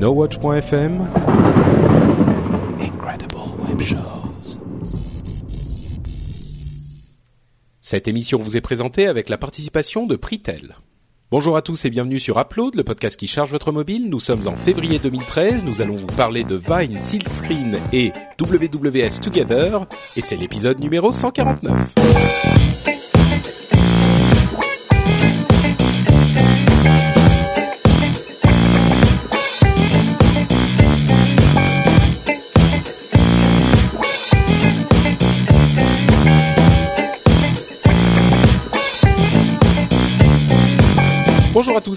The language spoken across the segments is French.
NoWatch.fm Incredible Web Shows. Cette émission vous est présentée avec la participation de Pritel. Bonjour à tous et bienvenue sur Upload, le podcast qui charge votre mobile. Nous sommes en février 2013, nous allons vous parler de Vine, Silkscreen et WWS Together, et c'est l'épisode numéro 149.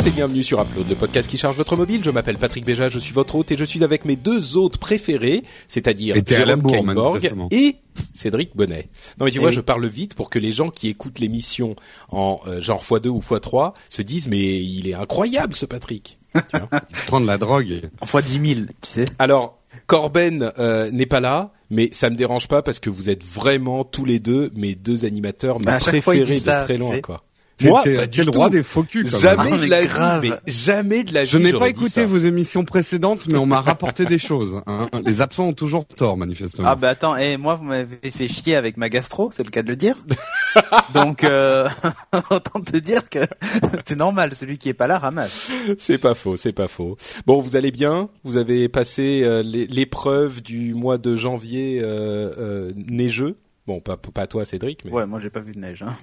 Tous et bienvenue sur Upload, le podcast qui charge votre mobile. Je m'appelle Patrick Béja, je suis votre hôte et je suis avec mes deux hôtes préférés, c'est-à-dire Et Jérôme Kainborg et Cédric Bonnet. Non mais tu Eh vois, oui. je parle vite pour que les gens qui écoutent l'émission en euh, genre x2 ou x3 se disent mais il est incroyable ce Patrick. Tu vois prendre la drogue. En fois 10 000, tu sais. Alors, Corben euh, n'est pas là, mais ça me dérange pas parce que vous êtes vraiment tous les deux mes deux animateurs mes Bah, fois, préférés ça, de très tu loin sais. quoi. Moi, t'es- le roi des faux culs, Jamais Ah, de la grave. vie, mais jamais de la vie. Je n'ai pas écouté vos émissions précédentes, mais on m'a rapporté des choses. hein. Les absents ont toujours tort, manifestement. Ah bah attends, et moi vous m'avez fait chier avec ma gastro, c'est le cas de le dire. Donc euh, autant te dire que c'est normal, celui qui est pas là ramasse. C'est pas faux, c'est pas faux. Bon, vous allez bien? Vous avez passé euh, l'é- l'épreuve du mois de janvier euh, euh, neigeux? Bon, pas pas toi, Cédric, mais Ouais, moi j'ai pas vu de neige. Hein.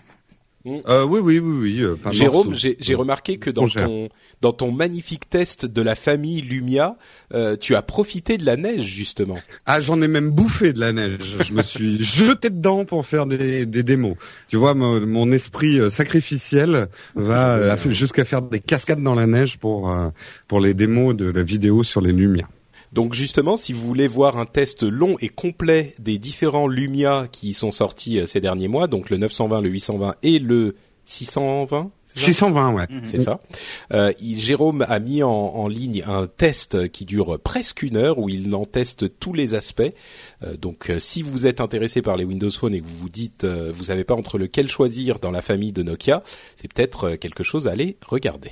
Euh, oui, oui, oui, oui. euh, pas Jérôme, j'ai j'ai remarqué que dans ton dans ton magnifique test de la famille Lumia, euh, tu as profité de la neige justement. Ah, j'en ai même bouffé de la neige. Je me suis jeté dedans pour faire des, des démos. Tu vois, mon, mon esprit sacrificiel va jusqu'à faire des cascades dans la neige pour euh, pour les démos de la vidéo sur les lumières. Donc justement, si vous voulez voir un test long et complet des différents Lumia qui sont sortis euh, ces derniers mois, donc le 920, le 820 et le 620, c'est ça 620, ouais. c'est ça. Euh, il- Jérôme a mis en, en ligne un test qui dure presque une heure où il en teste tous les aspects. Euh, donc, euh, si vous êtes intéressé par les Windows Phone et que vous vous dites, euh, vous savez pas entre lequel choisir dans la famille de Nokia, c'est peut-être quelque chose à aller regarder.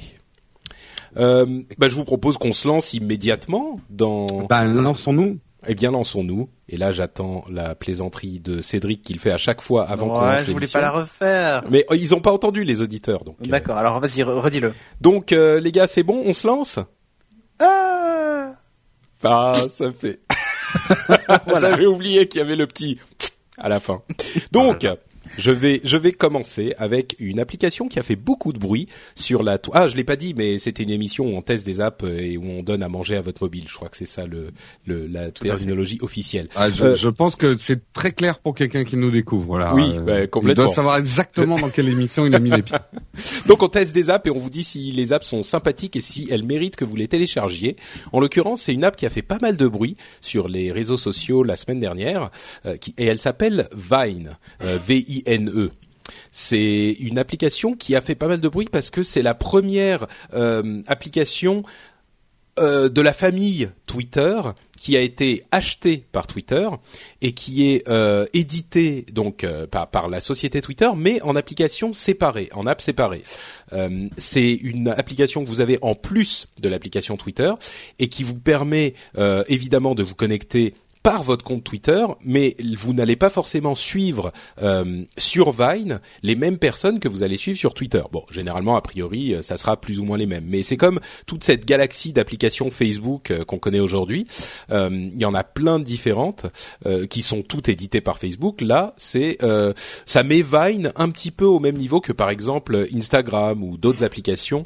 Euh, bah, je vous propose qu'on se lance immédiatement dans. Bah, lançons-nous. Eh bien, lançons-nous. Et là, j'attends la plaisanterie de Cédric qu'il fait à chaque fois avant qu'on ouais, lance je voulais pas la refaire. Mais euh, ils ont pas entendu les auditeurs, donc. euh, D'accord, alors vas-y, re- redis-le. donc, euh, les gars, c'est bon, on se lance? Ah Ah, ça fait. J'avais oublié qu'il y avait le petit à la fin. Donc, je vais je vais commencer avec une application qui a fait beaucoup de bruit sur la. Ah, je l'ai pas dit, mais c'était une émission où on teste des apps euh, et où on donne à manger à votre mobile. Je crois que c'est ça le, le la terminologie officielle. Ah, je, Euh, je pense que c'est très clair pour quelqu'un qui nous découvre. Là, Oui, bah, complètement. Il doit savoir exactement dans quelle émission il a mis les pieds. Donc on teste des apps et on vous dit si les apps sont sympathiques et si elles méritent que vous les téléchargiez. En l'occurrence, c'est une app qui a fait pas mal de bruit sur les réseaux sociaux la semaine dernière euh, qui, et elle s'appelle Vine, euh, V-I-N-E. C'est une application qui a fait pas mal de bruit parce que c'est la première euh, application euh, de la famille Twitter qui a été achetée par Twitter et qui est euh, éditée donc par, par la société Twitter, mais en application séparée, en app séparée. C'est une application que vous avez en plus de l'application Twitter et qui vous permet évidemment de vous connecter par votre compte Twitter, mais vous n'allez pas forcément suivre euh, sur Vine les mêmes personnes que vous allez suivre sur Twitter. Bon, généralement, a priori, euh, ça sera plus ou moins les mêmes. Mais c'est comme toute cette galaxie d'applications Facebook euh, qu'on connaît aujourd'hui. Euh, Il y en a plein de différentes qui sont toutes éditées par Facebook. Là, c'est ça met Vine un petit peu au même niveau que par exemple Instagram ou d'autres applications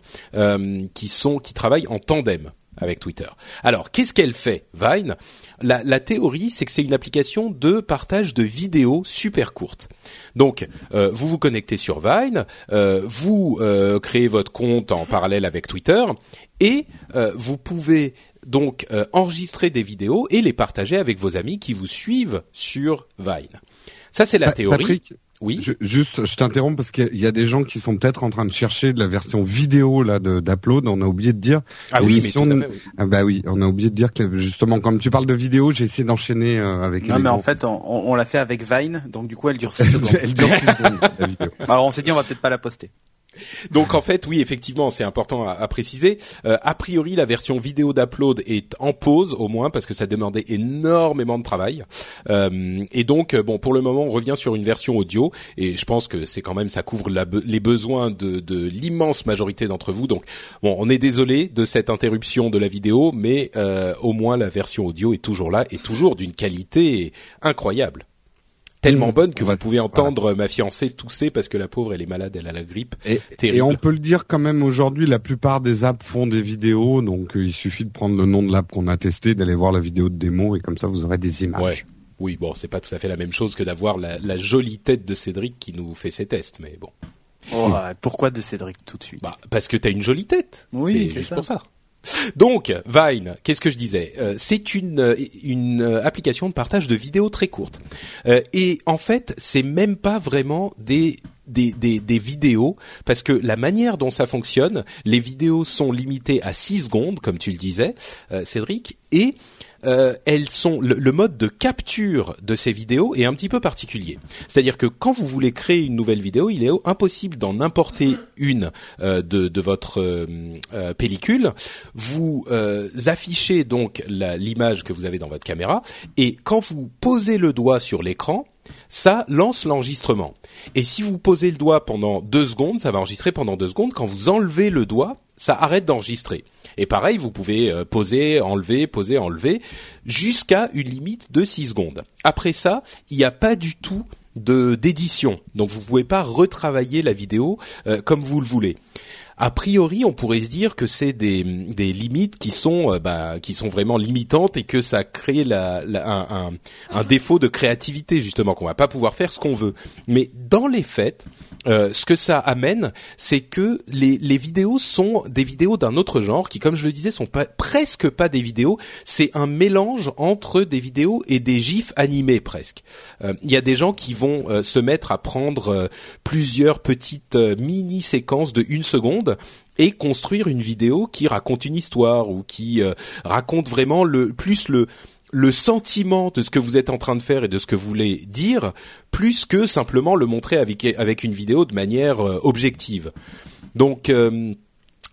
qui sont qui travaillent en tandem avec Twitter. Alors, qu'est-ce qu'elle fait, Vine? La, la théorie, c'est que c'est une application de partage de vidéos super courtes. Donc, euh, vous vous connectez sur Vine, euh, vous euh, créez votre compte en parallèle avec Twitter, et euh, vous pouvez donc euh, enregistrer des vidéos et les partager avec vos amis qui vous suivent sur Vine. Ça, c'est la Pa- théorie. Patrick, oui. je- juste, je t'interromps parce qu'il y a- il y a des gens qui sont peut-être en train de chercher de la version vidéo là de- d'Upload. On a oublié de dire. Ah oui, mais tout à fait, oui. Ah bah oui, on a oublié de dire que justement, comme tu parles de vidéo, j'ai essayé d'enchaîner euh, avec. Non mais en fait, on, on l'a fait avec Vine, donc du coup elle dure 6 secondes. elle dure six secondes, la vidéo. Alors on s'est dit on va peut-être pas la poster. Donc en fait, oui, effectivement, c'est important à, préciser. Euh, a priori, la version vidéo d'upload est en pause, au moins parce que ça demandait énormément de travail. Euh, et donc, bon, pour le moment, on revient sur une version audio, et je pense que c'est quand même ça couvre les besoins de, l'immense majorité d'entre vous. Donc, bon, on est désolé de cette interruption de la vidéo, mais euh, au moins la version audio est toujours là et toujours d'une qualité incroyable tellement mmh. bonne que vous pouvez entendre ma fiancée tousser parce que la pauvre elle est malade, elle a la grippe. Et, et on peut le dire quand même aujourd'hui, la plupart des apps font des vidéos, donc euh, il suffit de prendre le nom de l'app qu'on a testé, d'aller voir la vidéo de démo et comme ça vous aurez des images. Ouais. Oui, bon, c'est pas tout à fait la même chose que d'avoir la, la, jolie tête de Cédric qui nous fait ses tests, mais bon. Oh, pourquoi de Cédric tout de suite? Bah, Parce que t'as une jolie tête. Oui, c'est ça. pour ça. Donc Vine, qu'est-ce que je disais? Euh, C'est une une application de partage de vidéos très courte. Euh, et en fait, c'est même pas vraiment des des, des, vidéos parce que la manière dont ça fonctionne, les vidéos sont limitées à 6 secondes, comme tu le disais, euh, Cédric, et euh, elles sont le, mode de capture de ces vidéos est un petit peu particulier. C'est-à-dire que quand vous voulez créer une nouvelle vidéo, il est impossible d'en importer une euh, de, votre euh, pellicule. Vous affichez donc l'image que vous avez dans votre caméra et quand vous posez le doigt sur l'écran, ça lance l'enregistrement. Et si vous posez le doigt pendant deux secondes, ça va enregistrer pendant deux secondes. Quand vous enlevez le doigt, ça arrête d'enregistrer. Et pareil, vous pouvez euh, poser, enlever, poser, enlever, jusqu'à une limite de 6 secondes. Après ça, il n'y a pas du tout d'édition, donc vous pouvez pas retravailler la vidéo euh, comme vous le voulez a priori, on pourrait se dire que c'est des, des limites qui sont, euh, bah, qui sont vraiment limitantes et que ça crée la, un, un, défaut de créativité justement qu'on va pas pouvoir faire ce qu'on veut. Mais dans les faits, euh, ce que ça amène, c'est que les, les vidéos sont des vidéos d'un autre genre qui, comme je le disais, sont pas, presque pas des vidéos. C'est un mélange entre des vidéos et des gifs animés presque. Euh, il y a des gens qui vont se mettre à prendre plusieurs petites mini séquences de une seconde et construire une vidéo qui raconte une histoire ou qui euh, raconte vraiment le plus le le sentiment de ce que vous êtes en train de faire et de ce que vous voulez dire, plus que simplement le montrer avec avec une vidéo de manière euh, objective. Donc euh,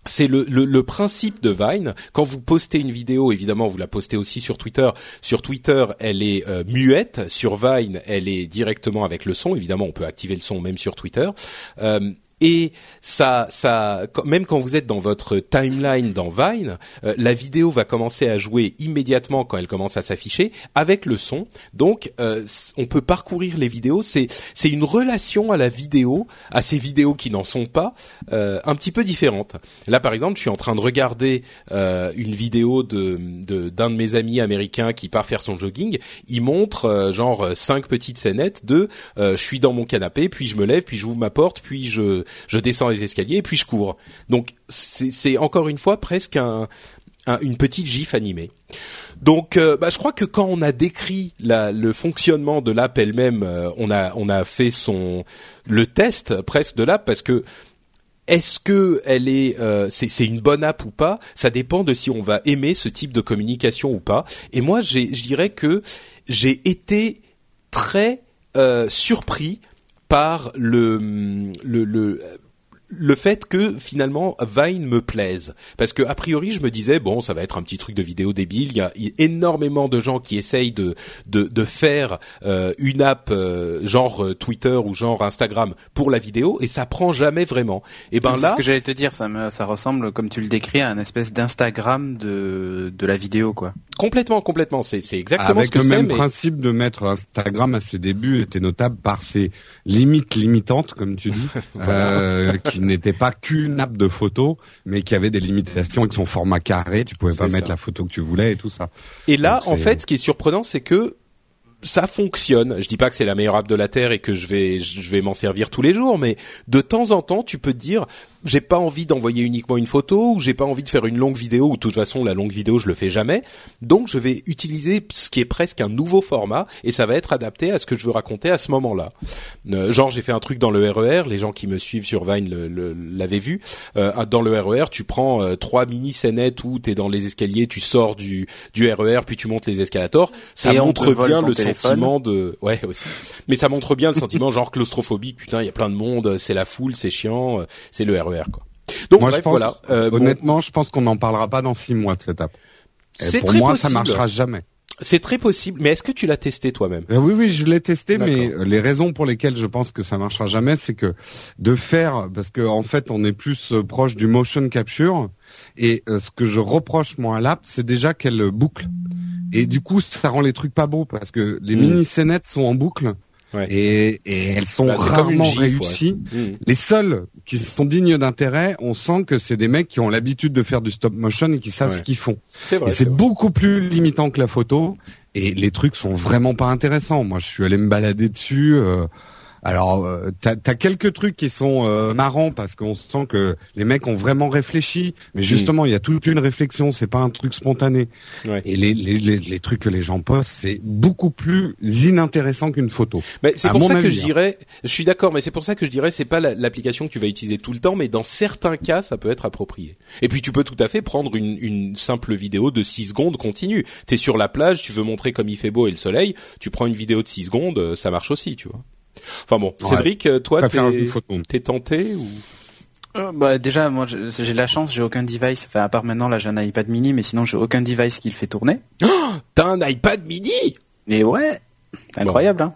c'est le, le, principe de Vine. Quand vous postez une vidéo, évidemment, vous la postez aussi sur Twitter. Sur Twitter, elle est muette. Sur Vine, elle est directement avec le son. Évidemment, on peut activer le son même sur Twitter et ça, ça, même quand vous êtes dans votre timeline dans Vine, euh, la vidéo va commencer à jouer immédiatement quand elle commence à s'afficher avec le son. Donc, euh, on peut parcourir les vidéos. C'est c'est une relation à la vidéo, à ces vidéos qui n'en sont pas, euh, un petit peu différente. Là, par exemple, je suis en train de regarder une vidéo de d'un de, mes amis américains qui part faire son jogging. Il montre genre cinq petites scénettes de je suis dans mon canapé, puis je me lève, puis j'ouvre ma porte, puis je je descends les escaliers et puis je cours. Donc c'est encore une fois presque un, une petite gif animée. Donc, euh, bah, je crois que quand on a décrit le fonctionnement de l'app elle-même, euh, on a on a fait son le test presque de l'app parce que est-ce que elle est euh, c'est une bonne app ou pas? Ça dépend de si on va aimer ce type de communication ou pas. Et moi, je dirais que j'ai été très surpris par le, le, le le fait que finalement Vine me plaise. Parce que a priori je me disais bon ça va être un petit truc de vidéo débile. Il y a énormément de gens qui essayent de de, de faire euh, une app euh, genre euh, Twitter ou genre Instagram pour la vidéo et ça prend jamais vraiment. Et ben là ce que j'allais te dire ça me, ça ressemble comme tu le décris à un espèce d'Instagram de de la vidéo quoi complètement complètement c'est c'est exactement ce que le même principe de mettre Instagram à ses débuts était notable par ses limites limitantes comme tu dis qui n'était pas qu'une app de photos, mais qui avait des limitations avec son format carré. Tu pouvais pas mettre la photo que tu voulais et tout ça. Et là, en fait, ce qui est surprenant, c'est que ça fonctionne. Je dis pas que c'est la meilleure app de la terre et que je vais je vais m'en servir tous les jours, mais de temps en temps, tu peux te dire j'ai pas envie d'envoyer uniquement une photo ou j'ai pas envie de faire une longue vidéo ou de toute façon la longue vidéo je le fais jamais. Donc je vais utiliser ce qui est presque un nouveau format et ça va être adapté à ce que je veux raconter à ce moment-là. Euh, genre j'ai fait un truc dans le RER, les gens qui me suivent sur Vine l'avaient vu. Euh, dans le RER, tu prends euh, trois mini scénettes où tu es dans les escaliers, tu sors du du RER puis tu montes les escalators. Ça montre bien le sentiment de ouais aussi. Mais ça montre bien le sentiment genre claustrophobique, putain, il y a plein de monde, c'est la foule, c'est chiant, c'est le RER quoi. Donc bref, voilà. Euh, honnêtement, je pense qu'on n'en parlera pas dans six mois de cette app. C'est pour moi, ça marchera jamais. C'est très possible, mais est-ce que tu l'as testé toi-même? Euh, Oui, oui, je l'ai testé, mais les raisons pour lesquelles je pense que ça marchera jamais, c'est que de faire, parce qu'en en fait, on est plus euh, proche du motion capture, et ce que je reproche moi à l'app, c'est déjà qu'elle boucle. Et du coup, ça rend les trucs pas beaux, parce que les hmm. mini scénettes sont en boucle, et, et, elles sont bah, rarement réussies. Hmm. Les seules qui sont dignes d'intérêt, on sent que c'est des mecs qui ont l'habitude de faire du stop motion et qui savent ce qu'ils font. et c'est beaucoup plus limitant que la photo. Et les trucs sont vraiment pas intéressants. Moi, je suis allé me balader dessus. Euh, alors, euh, t'as as quelques trucs qui sont euh, marrants parce qu'on sent que les mecs ont vraiment réfléchi, mais justement, il y a toute une réflexion. C'est pas un truc spontané. Ouais. Et les, les, les, les, trucs que les gens postent, c'est beaucoup plus inintéressant qu'une photo. Mais c'est pour ça que je hein. dirais. Je suis d'accord, mais c'est pour ça que je dirais, c'est pas l'application que tu vas utiliser tout le temps, mais dans certains cas, ça peut être approprié. Et puis, tu peux tout à fait prendre une, une simple vidéo de 6 secondes continue. T'es sur la plage, tu veux montrer comme il fait beau et le soleil, tu prends une vidéo de 6 secondes, ça marche aussi, tu vois. Enfin bon, Cédric, euh, toi, t'es tenté ou euh, bah déjà moi j'ai la chance j'ai aucun device enfin à part maintenant là j'ai un iPad mini mais sinon j'ai aucun device qui le fait tourner. Oh, T'as un iPad mini Mais ouais incroyable hein.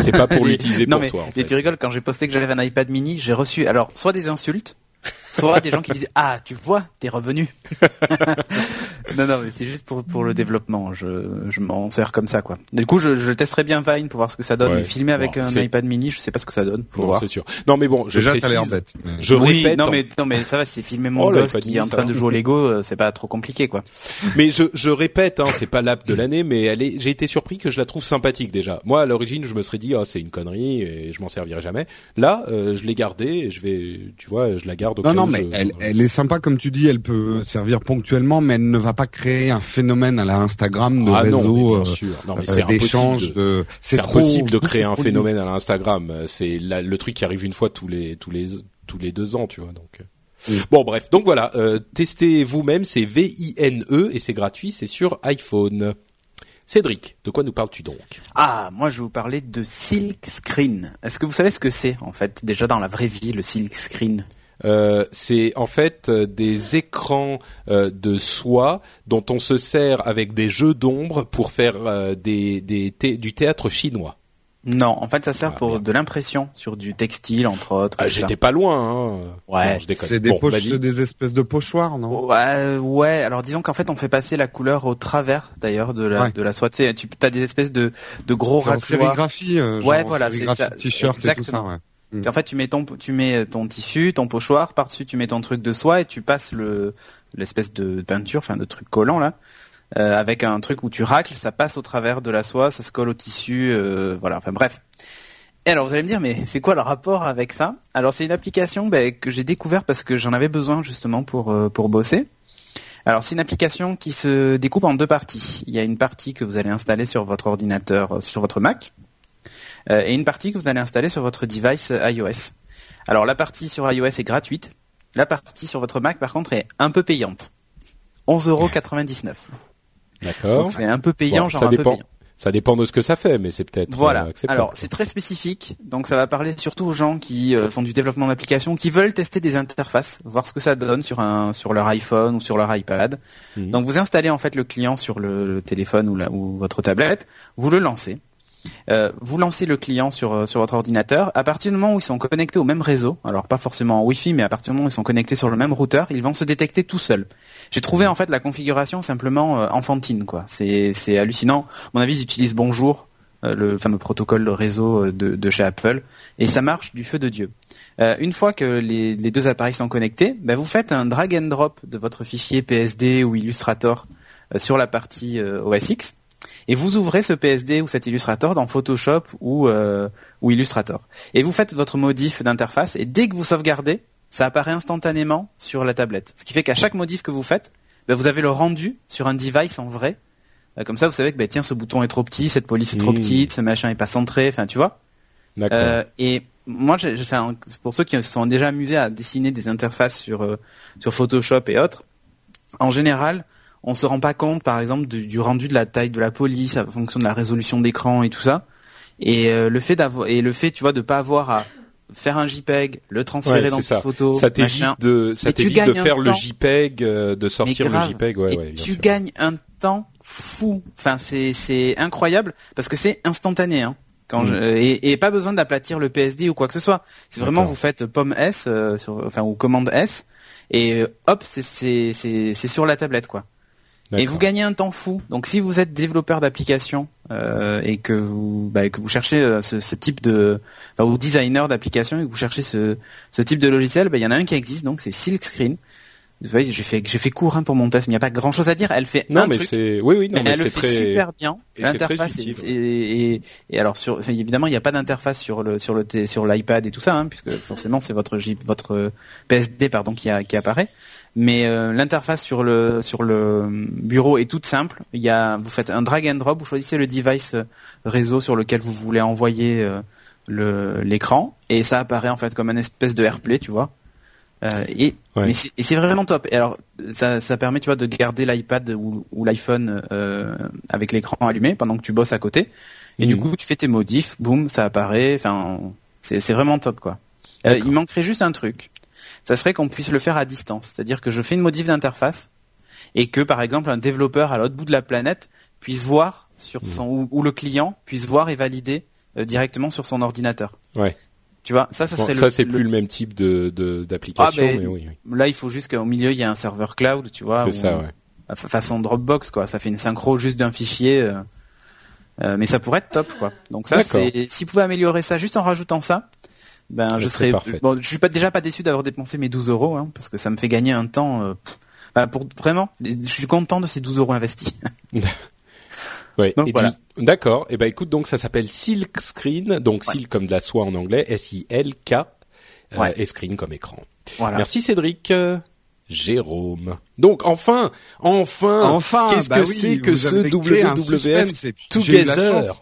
c'est pas pour l'utiliser pour mais, toi. En fait. tu rigoles quand j'ai posté que j'avais un iPad mini j'ai reçu alors soit des insultes soit des gens qui disent ah tu vois t'es revenu. Non non mais c'est juste pour pour le développement. Je je m'en sers comme ça quoi. Du coup je, je testerai bien Vine pour voir ce que ça donne. Mais filmer avec un iPad mini je sais pas ce que ça donne. Faut voir. c'est sûr. Non mais bon je déjà ça a l'air bête. Je répète non mais non mais ça va c'est filmer mon oh, gosse qui est en train de jouer au Lego euh, c'est pas trop compliqué quoi. Mais je je répète hein c'est pas l'app de l'année mais elle est j'ai été surpris que je la trouve sympathique déjà. Moi à l'origine je me serais dit oh c'est une connerie et je m'en servirai jamais. Là euh, je l'ai gardée et je vais tu vois je la garde au non non mais elle, elle est sympa comme tu dis elle peut servir ponctuellement mais elle ne va pas créer un phénomène à la Instagram de ah réseau non, mais euh, d'échange de, c'est impossible de créer un phénomène à l'Instagram. C'est le truc qui arrive une fois tous les tous les tous les deux ans tu vois donc euh. Bon bref, donc voilà, euh, testez vous-même, c'est V-I-N-E et c'est gratuit, c'est sur iPhone. Cédric, de quoi nous parles-tu donc? Ah, moi je vais vous parler de Silk Screen. Est-ce que vous savez ce que c'est en fait déjà dans la vraie vie le Silk Screen? Euh, c'est en fait euh, des écrans euh, de soie dont on se sert avec des jeux d'ombre pour faire des, des du théâtre chinois. Non, en fait, ça sert ah, pour de l'impression sur du textile, entre autres. Ah, J'étais pas loin. Hein. Ouais. C'est des, poches, des espèces de pochoirs, non? Ouais, ouais. Alors disons qu'en fait, on fait passer la couleur au travers, d'ailleurs, de la de la soie. Tu sais, tu as des espèces de de gros racloirs. Sérigraphie. genre ouais, voilà, c'est ça. T-shirt et tout ça. Ouais. En fait, tu mets ton tissu, ton pochoir, par-dessus tu mets ton truc de soie et tu passes le l'espèce de peinture, enfin de truc collant là, euh, avec un truc où tu racles, ça passe au travers de la soie, ça se colle au tissu, euh, voilà. Enfin bref. Et alors vous allez me dire, mais c'est quoi le rapport avec ça? Alors c'est une application ben, que j'ai découvert parce que j'en avais besoin justement pour euh, pour bosser. Alors c'est une application qui se découpe en deux parties. Il y a une partie que vous allez installer sur votre ordinateur, sur votre Mac, euh, et une partie que vous allez installer sur votre device iOS. Alors la partie sur iOS est gratuite. La partie sur votre Mac, par contre, est un peu payante. 11,99€. D'accord. Donc c'est un peu payant, genre ça dépend. un peu payant. Ça dépend de ce que ça fait, mais c'est peut-être voilà. Euh, Alors c'est très spécifique, donc ça va parler surtout aux gens qui euh, font du développement d'applications, qui veulent tester des interfaces, voir ce que ça donne sur un sur leur iPhone ou sur leur iPad. Mhm. Donc vous installez en fait le client sur le, téléphone ou, la, ou votre tablette, vous le lancez. Euh, vous lancez le client sur, euh, sur votre ordinateur. À partir du moment où ils sont connectés au même réseau, alors pas forcément en Wi-Fi, mais à partir du moment où ils sont connectés sur le même routeur, ils vont se détecter tout seuls. J'ai trouvé en fait la configuration simplement euh, enfantine, quoi. C'est, hallucinant. Mon avis, ils utilisent Bonjour, le fameux protocole réseau de, de, chez Apple, et ça marche du feu de Dieu. une fois que les, les deux appareils sont connectés, ben vous faites un drag and drop de votre fichier PSD ou Illustrator sur la partie OS X et vous ouvrez ce PSD ou cet Illustrator dans Photoshop ou, euh, ou Illustrator. Et vous faites votre modif d'interface et dès que vous sauvegardez, ça apparaît instantanément sur la tablette. Ce qui fait qu'à chaque modif que vous faites, ben, vous avez le rendu sur un device en vrai. Euh, comme ça, vous savez que ben, tiens, ce bouton est trop petit, cette police est trop Mmh. petite, ce machin est pas centré. Enfin, tu vois. D'accord. Euh, et moi, j'ai, j'ai fait un- pour ceux qui se sont déjà amusés à dessiner des interfaces sur euh, sur Photoshop et autres, en général, on se rend pas compte, par exemple, du, du rendu de la taille de la police, en fonction de la résolution d'écran et tout ça. Et euh, le fait d'avoir et le fait, tu vois, de pas avoir à faire un JPEG, le transférer Ouais, dans une photo, ça t'évite de, ça t'évite de faire le. JPEG, euh, de sortir le JPEG, ouais, et ouais, tu sûr. gagnes un temps fou. Enfin, c'est c'est incroyable parce que c'est instantané. Hein. Quand Mm. je, et, et pas besoin d'aplatir le PSD ou quoi que ce soit. C'est vraiment vous faites pomme S, euh, sur, enfin ou commande S, et euh, hop, c'est c'est c'est c'est sur la tablette quoi. Et vous gagnez un temps fou. Donc si vous êtes développeur d'application euh, et que vous bah, que vous cherchez euh, ce, ce type de enfin, ou designer d'application et que vous cherchez ce ce type de logiciel, bah, il y en a un qui existe donc c'est Silkscreen. Vous voyez, j'ai fait j'ai fait court hein, pour mon test, mais il n'y a pas grand chose à dire. Elle fait Non, un mais truc, c'est, oui, oui, non, mais mais elle le fait super bien. et L'interface et, et, et alors sur enfin, évidemment il n'y a pas d'interface sur le sur le sur l'iPad et tout ça hein, puisque forcément c'est votre votre PSD pardon qui a, qui apparaît. Mais euh, l'interface sur le sur le bureau est toute simple. Il y a vous faites un drag and drop, vous choisissez le device euh, réseau sur lequel vous voulez envoyer euh, le l'écran et ça apparaît en fait comme un espèce de AirPlay, tu vois. Euh, et Ouais. mais c'est et c'est vraiment top. Et alors ça, ça permet tu vois de garder l'iPad ou, ou l'iPhone euh, avec l'écran allumé pendant que tu bosses à côté. Et du Mhm. coup tu fais tes modifs, boum, ça apparaît. Enfin c'est c'est vraiment top quoi. Euh, il manquerait juste un truc. Ça serait qu'on puisse le faire à distance. C'est-à-dire que je fais une modif d'interface et que par exemple un développeur à l'autre bout de la planète puisse voir sur Mhm. son ou, ou le client puisse voir et valider euh, directement sur son ordinateur. Ouais. Tu vois, ça, ça Bon, serait ça le, c'est le- plus le même type de, d'application, Ah, ben, mais oui, oui. Là, il faut juste qu'au milieu il y ait un serveur cloud, tu vois, c'est ça, ouais. fa- façon Dropbox quoi. Ça fait une synchro juste d'un fichier, euh, euh, mais ça pourrait être top quoi. Donc ça, c'est s'ils pouvaient améliorer ça juste en rajoutant ça, ben je serais. Bon, je suis pas déjà pas déçu d'avoir dépensé mes 12 euros, hein, parce que ça me fait gagner un temps. euh. Enfin, pour vraiment, je suis content de ces 12 euros investis. Ouais. Donc, voilà. D'accord. Et ben écoute, donc ça s'appelle Silk Screen, donc Ouais. silk comme de la soie en anglais, S-I-L-K, euh, Ouais. et screen comme écran. voilà. Merci Cédric. Jérôme. Donc enfin, enfin, Enfin, qu'est-ce bah que oui, c'est que ce WWF Together?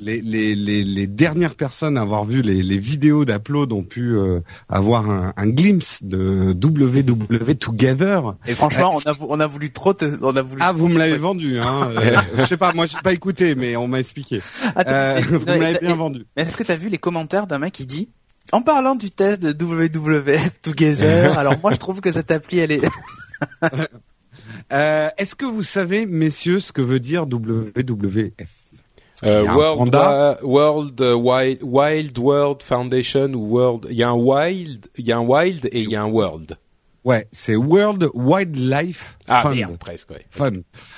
Les, les, les, les dernières personnes à avoir vu les, les vidéos d'Upload ont pu euh, avoir un, un glimpse de WW Together. Et franchement, on a, on a voulu trop te, on a voulu. Ah, vous me l'avez vendu, hein euh, Je sais pas, moi j'ai pas écouté, mais on m'a expliqué. Attends, Euh, vous me l'avez bien vendu. Mais est-ce que t'as vu les commentaires d'un mec qui dit en parlant du test de WWF Together, alors moi je trouve que cette appli elle est Euh, Est-ce que vous savez, messieurs, ce que veut dire WWF Euh, World. Wi- World euh, Wild, Wild World Foundation ou World. Il y a un Wild, il y a un Wild et il y a un World. Ouais, c'est World Wildlife Ah Fund. merde, presque. Ouais. Fun.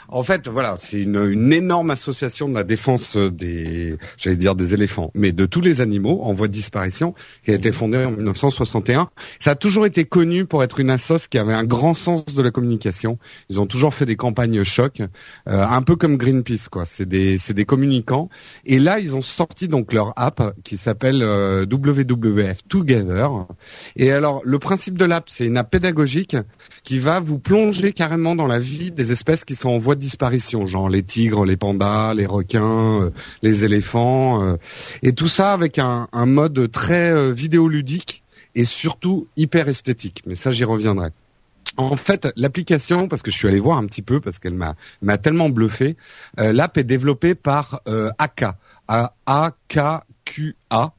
En fait, voilà, c'est une, une énorme association de la défense des, j'allais dire des éléphants, mais de tous les animaux en voie de disparition, qui a été fondée en 1961. Ça a toujours été connu pour être une assoce qui avait un grand sens de la communication. Ils ont toujours fait des campagnes choc, euh, un peu comme Greenpeace, quoi. C'est des, c'est des communicants. Et là, ils ont sorti donc leur app qui s'appelle euh, WWF Together. Et alors, le principe de l'app, c'est une app pédagogique qui va vous plonger carrément dans la vie des espèces qui sont en voie de disparition, genre les tigres, les pandas, les requins, euh, les éléphants, euh, et tout ça avec un, mode très euh, vidéoludique et surtout hyper esthétique. Mais ça, j'y reviendrai. En fait, l'application, parce que je suis allé voir un petit peu, parce qu'elle m'a m'a tellement bluffé, l'app est développée par AK, A-K-Q-A,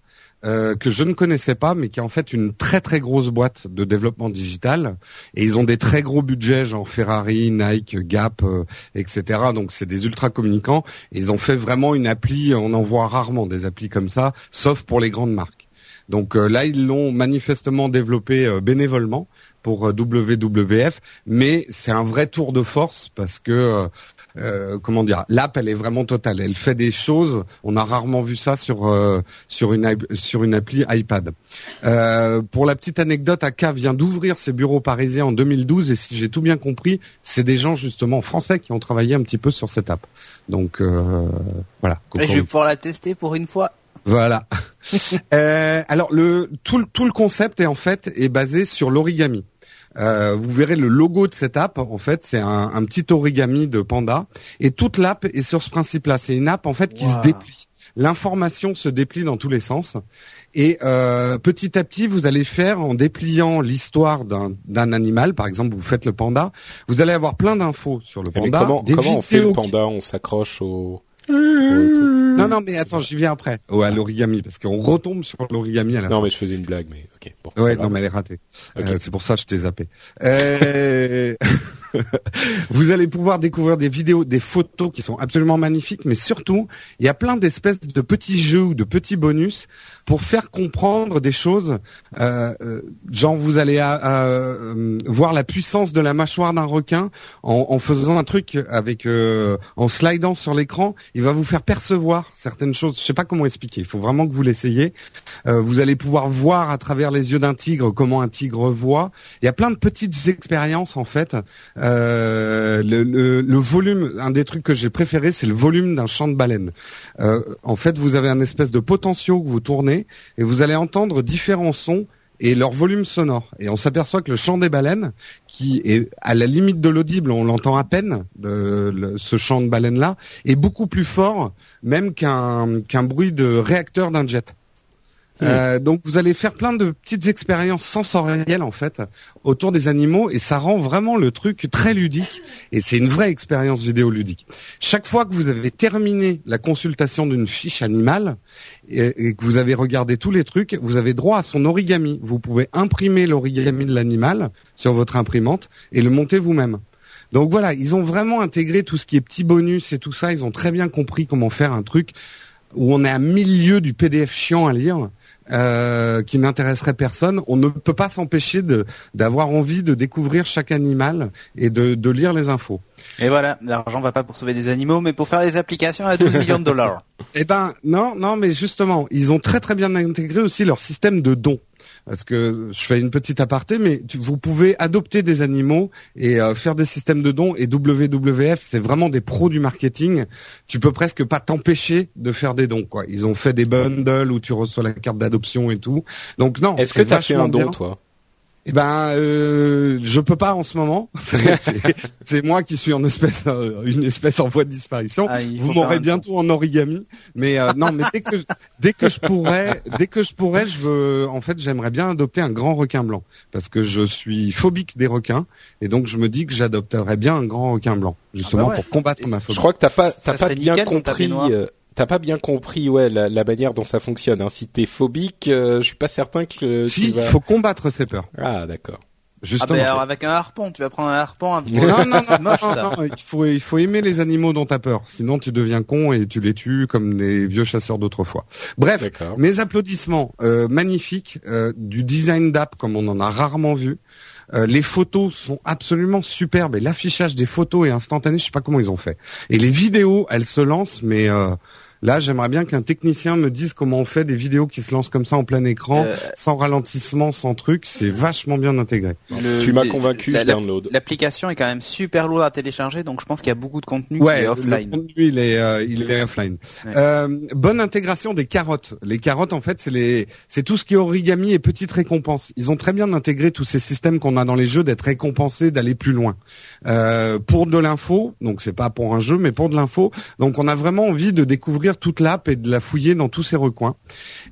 euh, que je ne connaissais pas, mais qui est en fait une très très grosse boîte de développement digital. Et ils ont des très gros budgets, genre Ferrari, Nike, Gap, euh, etc. Donc c'est des ultra communicants. Ils ont fait vraiment une appli, on en voit rarement des applis comme ça, sauf pour les grandes marques. Donc euh, là, ils l'ont manifestement développé bénévolement pour WWF, mais c'est un vrai tour de force parce que euh, comment dire, l'app elle est vraiment totale. Elle fait des choses. On a rarement vu ça sur euh, sur une sur une appli iPad. Euh, pour la petite anecdote, AK vient d'ouvrir ses bureaux parisiens en 2012 et si j'ai tout bien compris, c'est des gens justement français qui ont travaillé un petit peu sur cette app. Donc euh, voilà. Et je vais pouvoir la tester pour une fois. Voilà. euh, alors le tout, le tout le concept est en fait est basé sur l'origami. Euh, vous verrez le logo de cette app. En fait, c'est un, un, petit origami de panda et toute l'app est sur ce principe-là. C'est une app en fait qui se déplie. L'information se déplie dans tous les sens et euh, petit à petit, vous allez faire en dépliant l'histoire d'un animal, par exemple, vous faites le panda, vous allez avoir plein d'infos sur le panda. comment, comment on fait le panda? On s'accroche au... Non, non, mais attends, j'y viens après. Oh, à l'origami, parce qu'on retombe sur l'origami à la Non, mais je faisais une blague, mais ok. Bon, ouais, non, mais elle est ratée. Euh, c'est pour ça que je t'ai zappé. Euh... vous allez pouvoir découvrir des vidéos, des photos qui sont absolument magnifiques, mais surtout, il y a plein d'espèces de petits jeux ou de petits bonus pour faire comprendre des choses. Euh, euh genre, vous allez euh, voir la puissance de la mâchoire d'un requin en, en, faisant un truc avec, euh, en slidant sur l'écran, il va vous faire percevoir certaines choses. Je sais pas comment expliquer. Il faut vraiment que vous l'essayiez. vous allez pouvoir voir à travers les yeux d'un tigre comment un tigre voit. Il y a plein de petites expériences en fait. Euh, le, volume, un des trucs que j'ai préféré, c'est le volume d'un chant de baleine. Euh, en fait, vous avez un espèce de potentio que vous tournez et vous allez entendre différents sons et leur volume sonore. Et on s'aperçoit que le chant des baleines, qui est à la limite de l'audible, on l'entend à peine, de, ce chant de baleine-là, est beaucoup plus fort même qu'un qu'un bruit de réacteur d'un jet. Euh, donc vous allez faire plein de petites expériences sensorielles en fait autour des animaux et ça rend vraiment le truc très ludique et c'est une vraie expérience vidéoludique. Chaque fois que vous avez terminé la consultation d'une fiche animale et, que vous avez regardé tous les trucs, vous avez droit à son origami. Vous pouvez imprimer l'origami de l'animal sur votre imprimante et le monter vous-même. Donc voilà, ils ont vraiment intégré tout ce qui est petit bonus et tout ça. Ils ont très bien compris comment faire un truc où on est à milieu du PDF chiant à lire euh, qui n'intéresserait personne, on ne peut pas s'empêcher d'avoir envie de découvrir chaque animal et de, de lire les infos. Et voilà, l'argent va pas pour sauver des animaux, mais pour faire des applications à 12 millions de dollars. Eh ben non, non, mais justement, ils ont très très bien intégré aussi leur système de dons parce que je fais une petite aparté, mais vous pouvez adopter des animaux et euh, faire des systèmes de dons. Et WWF, c'est vraiment des pros du marketing. Tu peux presque pas t'empêcher de faire des dons. Quoi. Ils ont fait des bundles où tu reçois la carte d'adoption et tout. Donc non. Est-ce que tu as fait un don, toi? Eh ben, euh, je peux pas en ce moment. c'est moi qui suis en espèce, euh, une espèce en voie de disparition. Ah, Vous m'aurez bientôt en origami, mais euh, non, mais dès que dès que je pourrais, dès que je pourrais, je veux, en fait, j'aimerais bien adopter un grand requin blanc parce que je suis phobique des requins et donc je me dis que j'adopterais bien un grand requin blanc justement ah bah pour combattre ma phobie. Je crois que t'as pas t'as pas bien compris t'as pas bien compris ouais la, la, manière dont ça fonctionne. Hein. Si t'es phobique, euh, je suis pas certain que si, il faut combattre ses peurs. Ah d'accord. Justement. Ah alors avec un harpon, tu vas prendre un harpon. non, non, non, moche, ça. non, il faut il faut aimer les animaux dont t'as peur, sinon tu deviens con et tu les tues comme les vieux chasseurs d'autrefois. Bref, mes applaudissements euh, magnifiques euh, du design d'app comme on en a rarement vu. Euh, les photos sont absolument superbes et l'affichage des photos est instantané. Je sais pas comment ils ont fait. Et les vidéos, elles se lancent, mais euh, Là, j'aimerais bien qu'un technicien me dise comment on fait des vidéos qui se lancent comme ça en plein écran, euh, sans ralentissement, sans truc. C'est vachement bien intégré. tu m'as convaincu, je download. L'application est quand même super lourde à télécharger, donc je pense qu'il y a beaucoup de contenu qui est offline. Le contenu, il est, euh, il est offline. Euh, bonne intégration des carottes. Les carottes, en fait, c'est les, c'est tout ce qui est origami et petites récompenses. Ils ont très bien intégré tous ces systèmes qu'on a dans les jeux d'être récompensés, d'aller plus loin. Euh, pour de l'info, donc c'est pas pour un jeu, mais pour de l'info. Donc on a vraiment envie de découvrir toute l'app et de la fouiller dans tous ses recoins.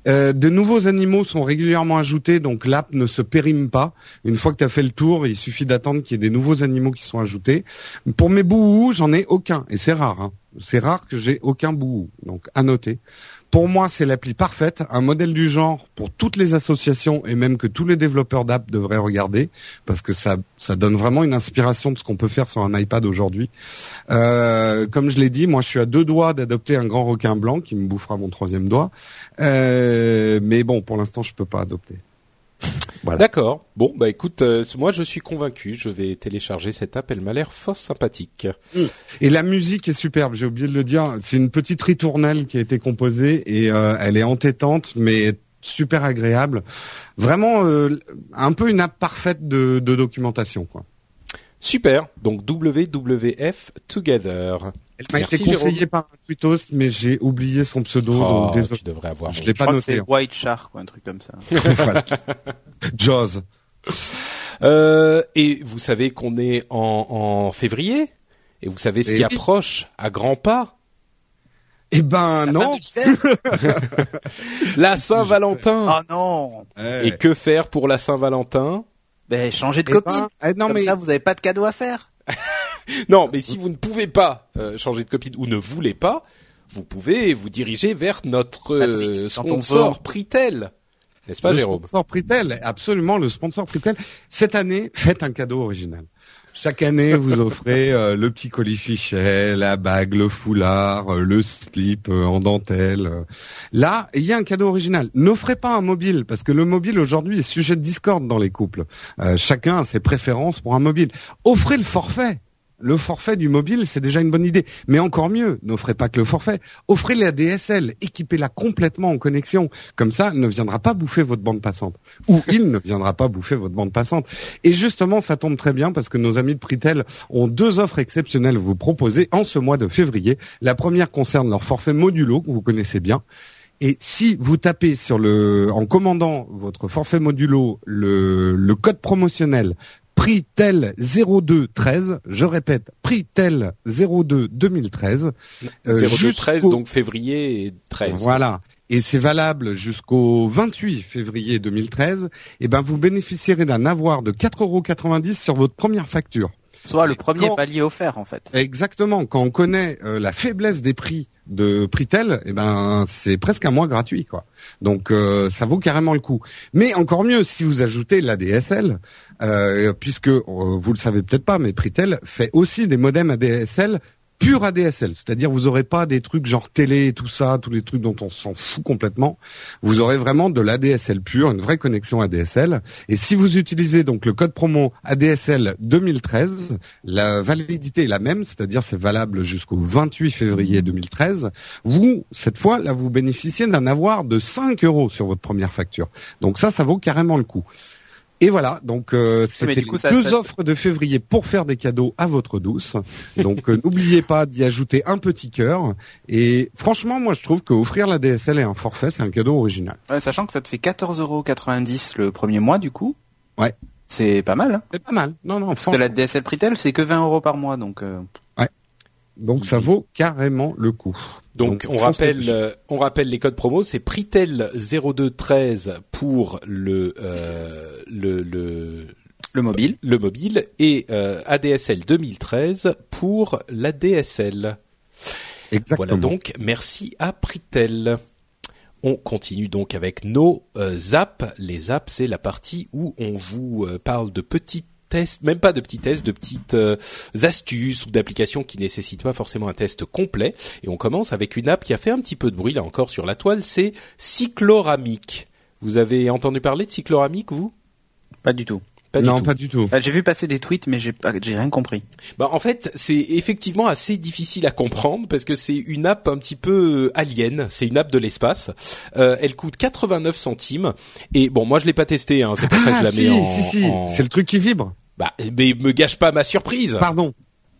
Euh, de nouveaux animaux sont régulièrement ajoutés, donc l'app ne se périme pas. Une fois que tu as fait le tour, il suffit d'attendre qu'il y ait des nouveaux animaux qui sont ajoutés. Pour mes bouhous, j'en ai aucun, et c'est rare. Hein. C'est rare que j'ai aucun bouhou, donc à noter. Pour moi, c'est l'appli parfaite, un modèle du genre pour toutes les associations et même que tous les développeurs d'app devraient regarder parce que ça, ça donne vraiment une inspiration de ce qu'on peut faire sur un iPad aujourd'hui. Euh, comme je l'ai dit, moi, je suis à deux doigts d'adopter un grand requin blanc qui me bouffera mon troisième doigt. Euh, mais bon, pour l'instant, je peux pas adopter. D'accord. Bon, bah écoute, euh, moi je suis convaincu. Je vais télécharger cette app. Elle m'a l'air fort sympathique. Et la musique est superbe. J'ai oublié de le dire. C'est une petite ritournelle qui a été composée et euh, elle est entêtante, mais super agréable. Vraiment, euh, un peu une app parfaite de, de documentation, quoi. Super. Donc WWF Together. Elle m'a été conseillée par un tweetos, mais j'ai oublié son pseudo. Oh, donc désolé. tu devrais avoir. Je l'ai pas crois que noté. c'est White Shark ou un truc comme ça. voilà. Jaws. Euh, et vous savez qu'on est en, en février? Et vous savez ce Et qui oui. approche à grands pas? Eh ben La non. La Saint-Valentin. Oh non Eh. Et que faire pour la Saint-Valentin? Ben changer de Eh copine. ben, eh non Comme mais ça, vous avez pas de cadeau à faire. Non, mais si vous ne pouvez pas euh, changer de copine ou ne voulez pas, vous pouvez vous diriger vers notre euh, sponsor. Pritel. N'est-ce pas, le Jérôme? sponsor Pritel, absolument le sponsor Pritel. Cette année, faites un cadeau original. Chaque année, vous offrez euh, le petit colifichet, la bague, le foulard, euh, le slip euh, en dentelle. Là, il y a un cadeau original. N'offrez pas un mobile, parce que le mobile aujourd'hui est sujet de discorde dans les couples. Chacun a ses préférences pour un mobile. Offrez le forfait. Le forfait du mobile, c'est déjà une bonne idée. Mais encore mieux, n'offrez pas que le forfait. Offrez la DSL, équipez-la complètement en connexion. Comme ça, elle ne viendra pas bouffer votre bande passante. Ou il ne viendra pas bouffer votre bande passante. Et justement, ça tombe très bien parce que nos amis de Pritel ont deux offres exceptionnelles à vous proposer en ce mois de février. La première concerne leur forfait modulo, que vous connaissez bien. Et si vous tapez sur le, en commandant votre forfait modulo, le, le code promotionnel Pritel 0213, je répète, Pritel 02 2013, euh, 02 jusqu'au- 13, donc février et 13. voilà. Et c'est valable jusqu'au 28 février 2013. Et ben, vous bénéficierez d'un avoir de 4,90€ sur votre première facture. Soit le premier Quand- palier offert en fait. Exactement. Quand on connaît euh, la faiblesse des prix de Pritel, eh ben c'est presque un mois gratuit quoi. Donc euh, ça vaut carrément le coup. Mais encore mieux si vous ajoutez la DSL, euh, puisque euh, vous le savez peut-être pas, mais Pritel fait aussi des modems ADSL pur ADSL, c'est-à-dire vous aurez pas des trucs genre télé et tout ça, tous les trucs dont on s'en fout complètement. Vous aurez vraiment de l'ADSL pur, une vraie connexion ADSL. Et si vous utilisez donc le code promo ADSL 2013, la validité est la même, c'est-à-dire c'est valable jusqu'au 28 février 2013. Vous, cette fois, là, vous bénéficiez d'un avoir de 5 euros sur votre première facture. Donc ça, ça vaut carrément le coup. Et voilà, donc euh, c'était les ça- deux ça- offres de février pour faire des cadeaux à votre douce. Donc euh, n'oubliez pas d'y ajouter un petit cœur. Et franchement, moi je trouve qu'offrir la DSL et un forfait, c'est un cadeau original. Ouais, sachant que ça te fait 14,90€ le premier mois du coup. Ouais. C'est pas mal. Hein C'est pas mal. Non, non, Parce que la DSL Pritel c'est que 20 euros par mois donc. euh, Donc ça vaut carrément le coup. Donc, on rappelle, euh, on rappelle les codes promo, c'est Pritel 0213 pour le euh, le, le le mobile. le mobile et euh, ADSL 2013 pour la DSL. Exactement. Voilà donc, merci à Pritel. On continue donc avec nos euh, apps. Les apps, c'est la partie où on vous euh, parle de petits tests, même pas de petits tests, de petites euh, astuces ou d'applications qui nécessitent pas forcément un test complet. Et on commence avec une app qui a fait un petit peu de bruit là encore sur la toile, c'est Cycloramique. Vous avez entendu parler de Cycloramique, vous? Pas du tout. Pas non, pas du tout. Euh, J'ai vu passer des tweets mais j'ai rien compris. Bah en fait, c'est effectivement assez difficile à comprendre parce que c'est une app un petit peu euh, alien. C'est une app de l'espace. Euh, elle coûte 89 centimes. Et bon, moi je l'ai pas testé. Hein, c'est pour ça que je la Ah, mets si, en. si, si. en- C'est le truc qui vibre. Bah, mais me gâche pas ma surprise. Pardon.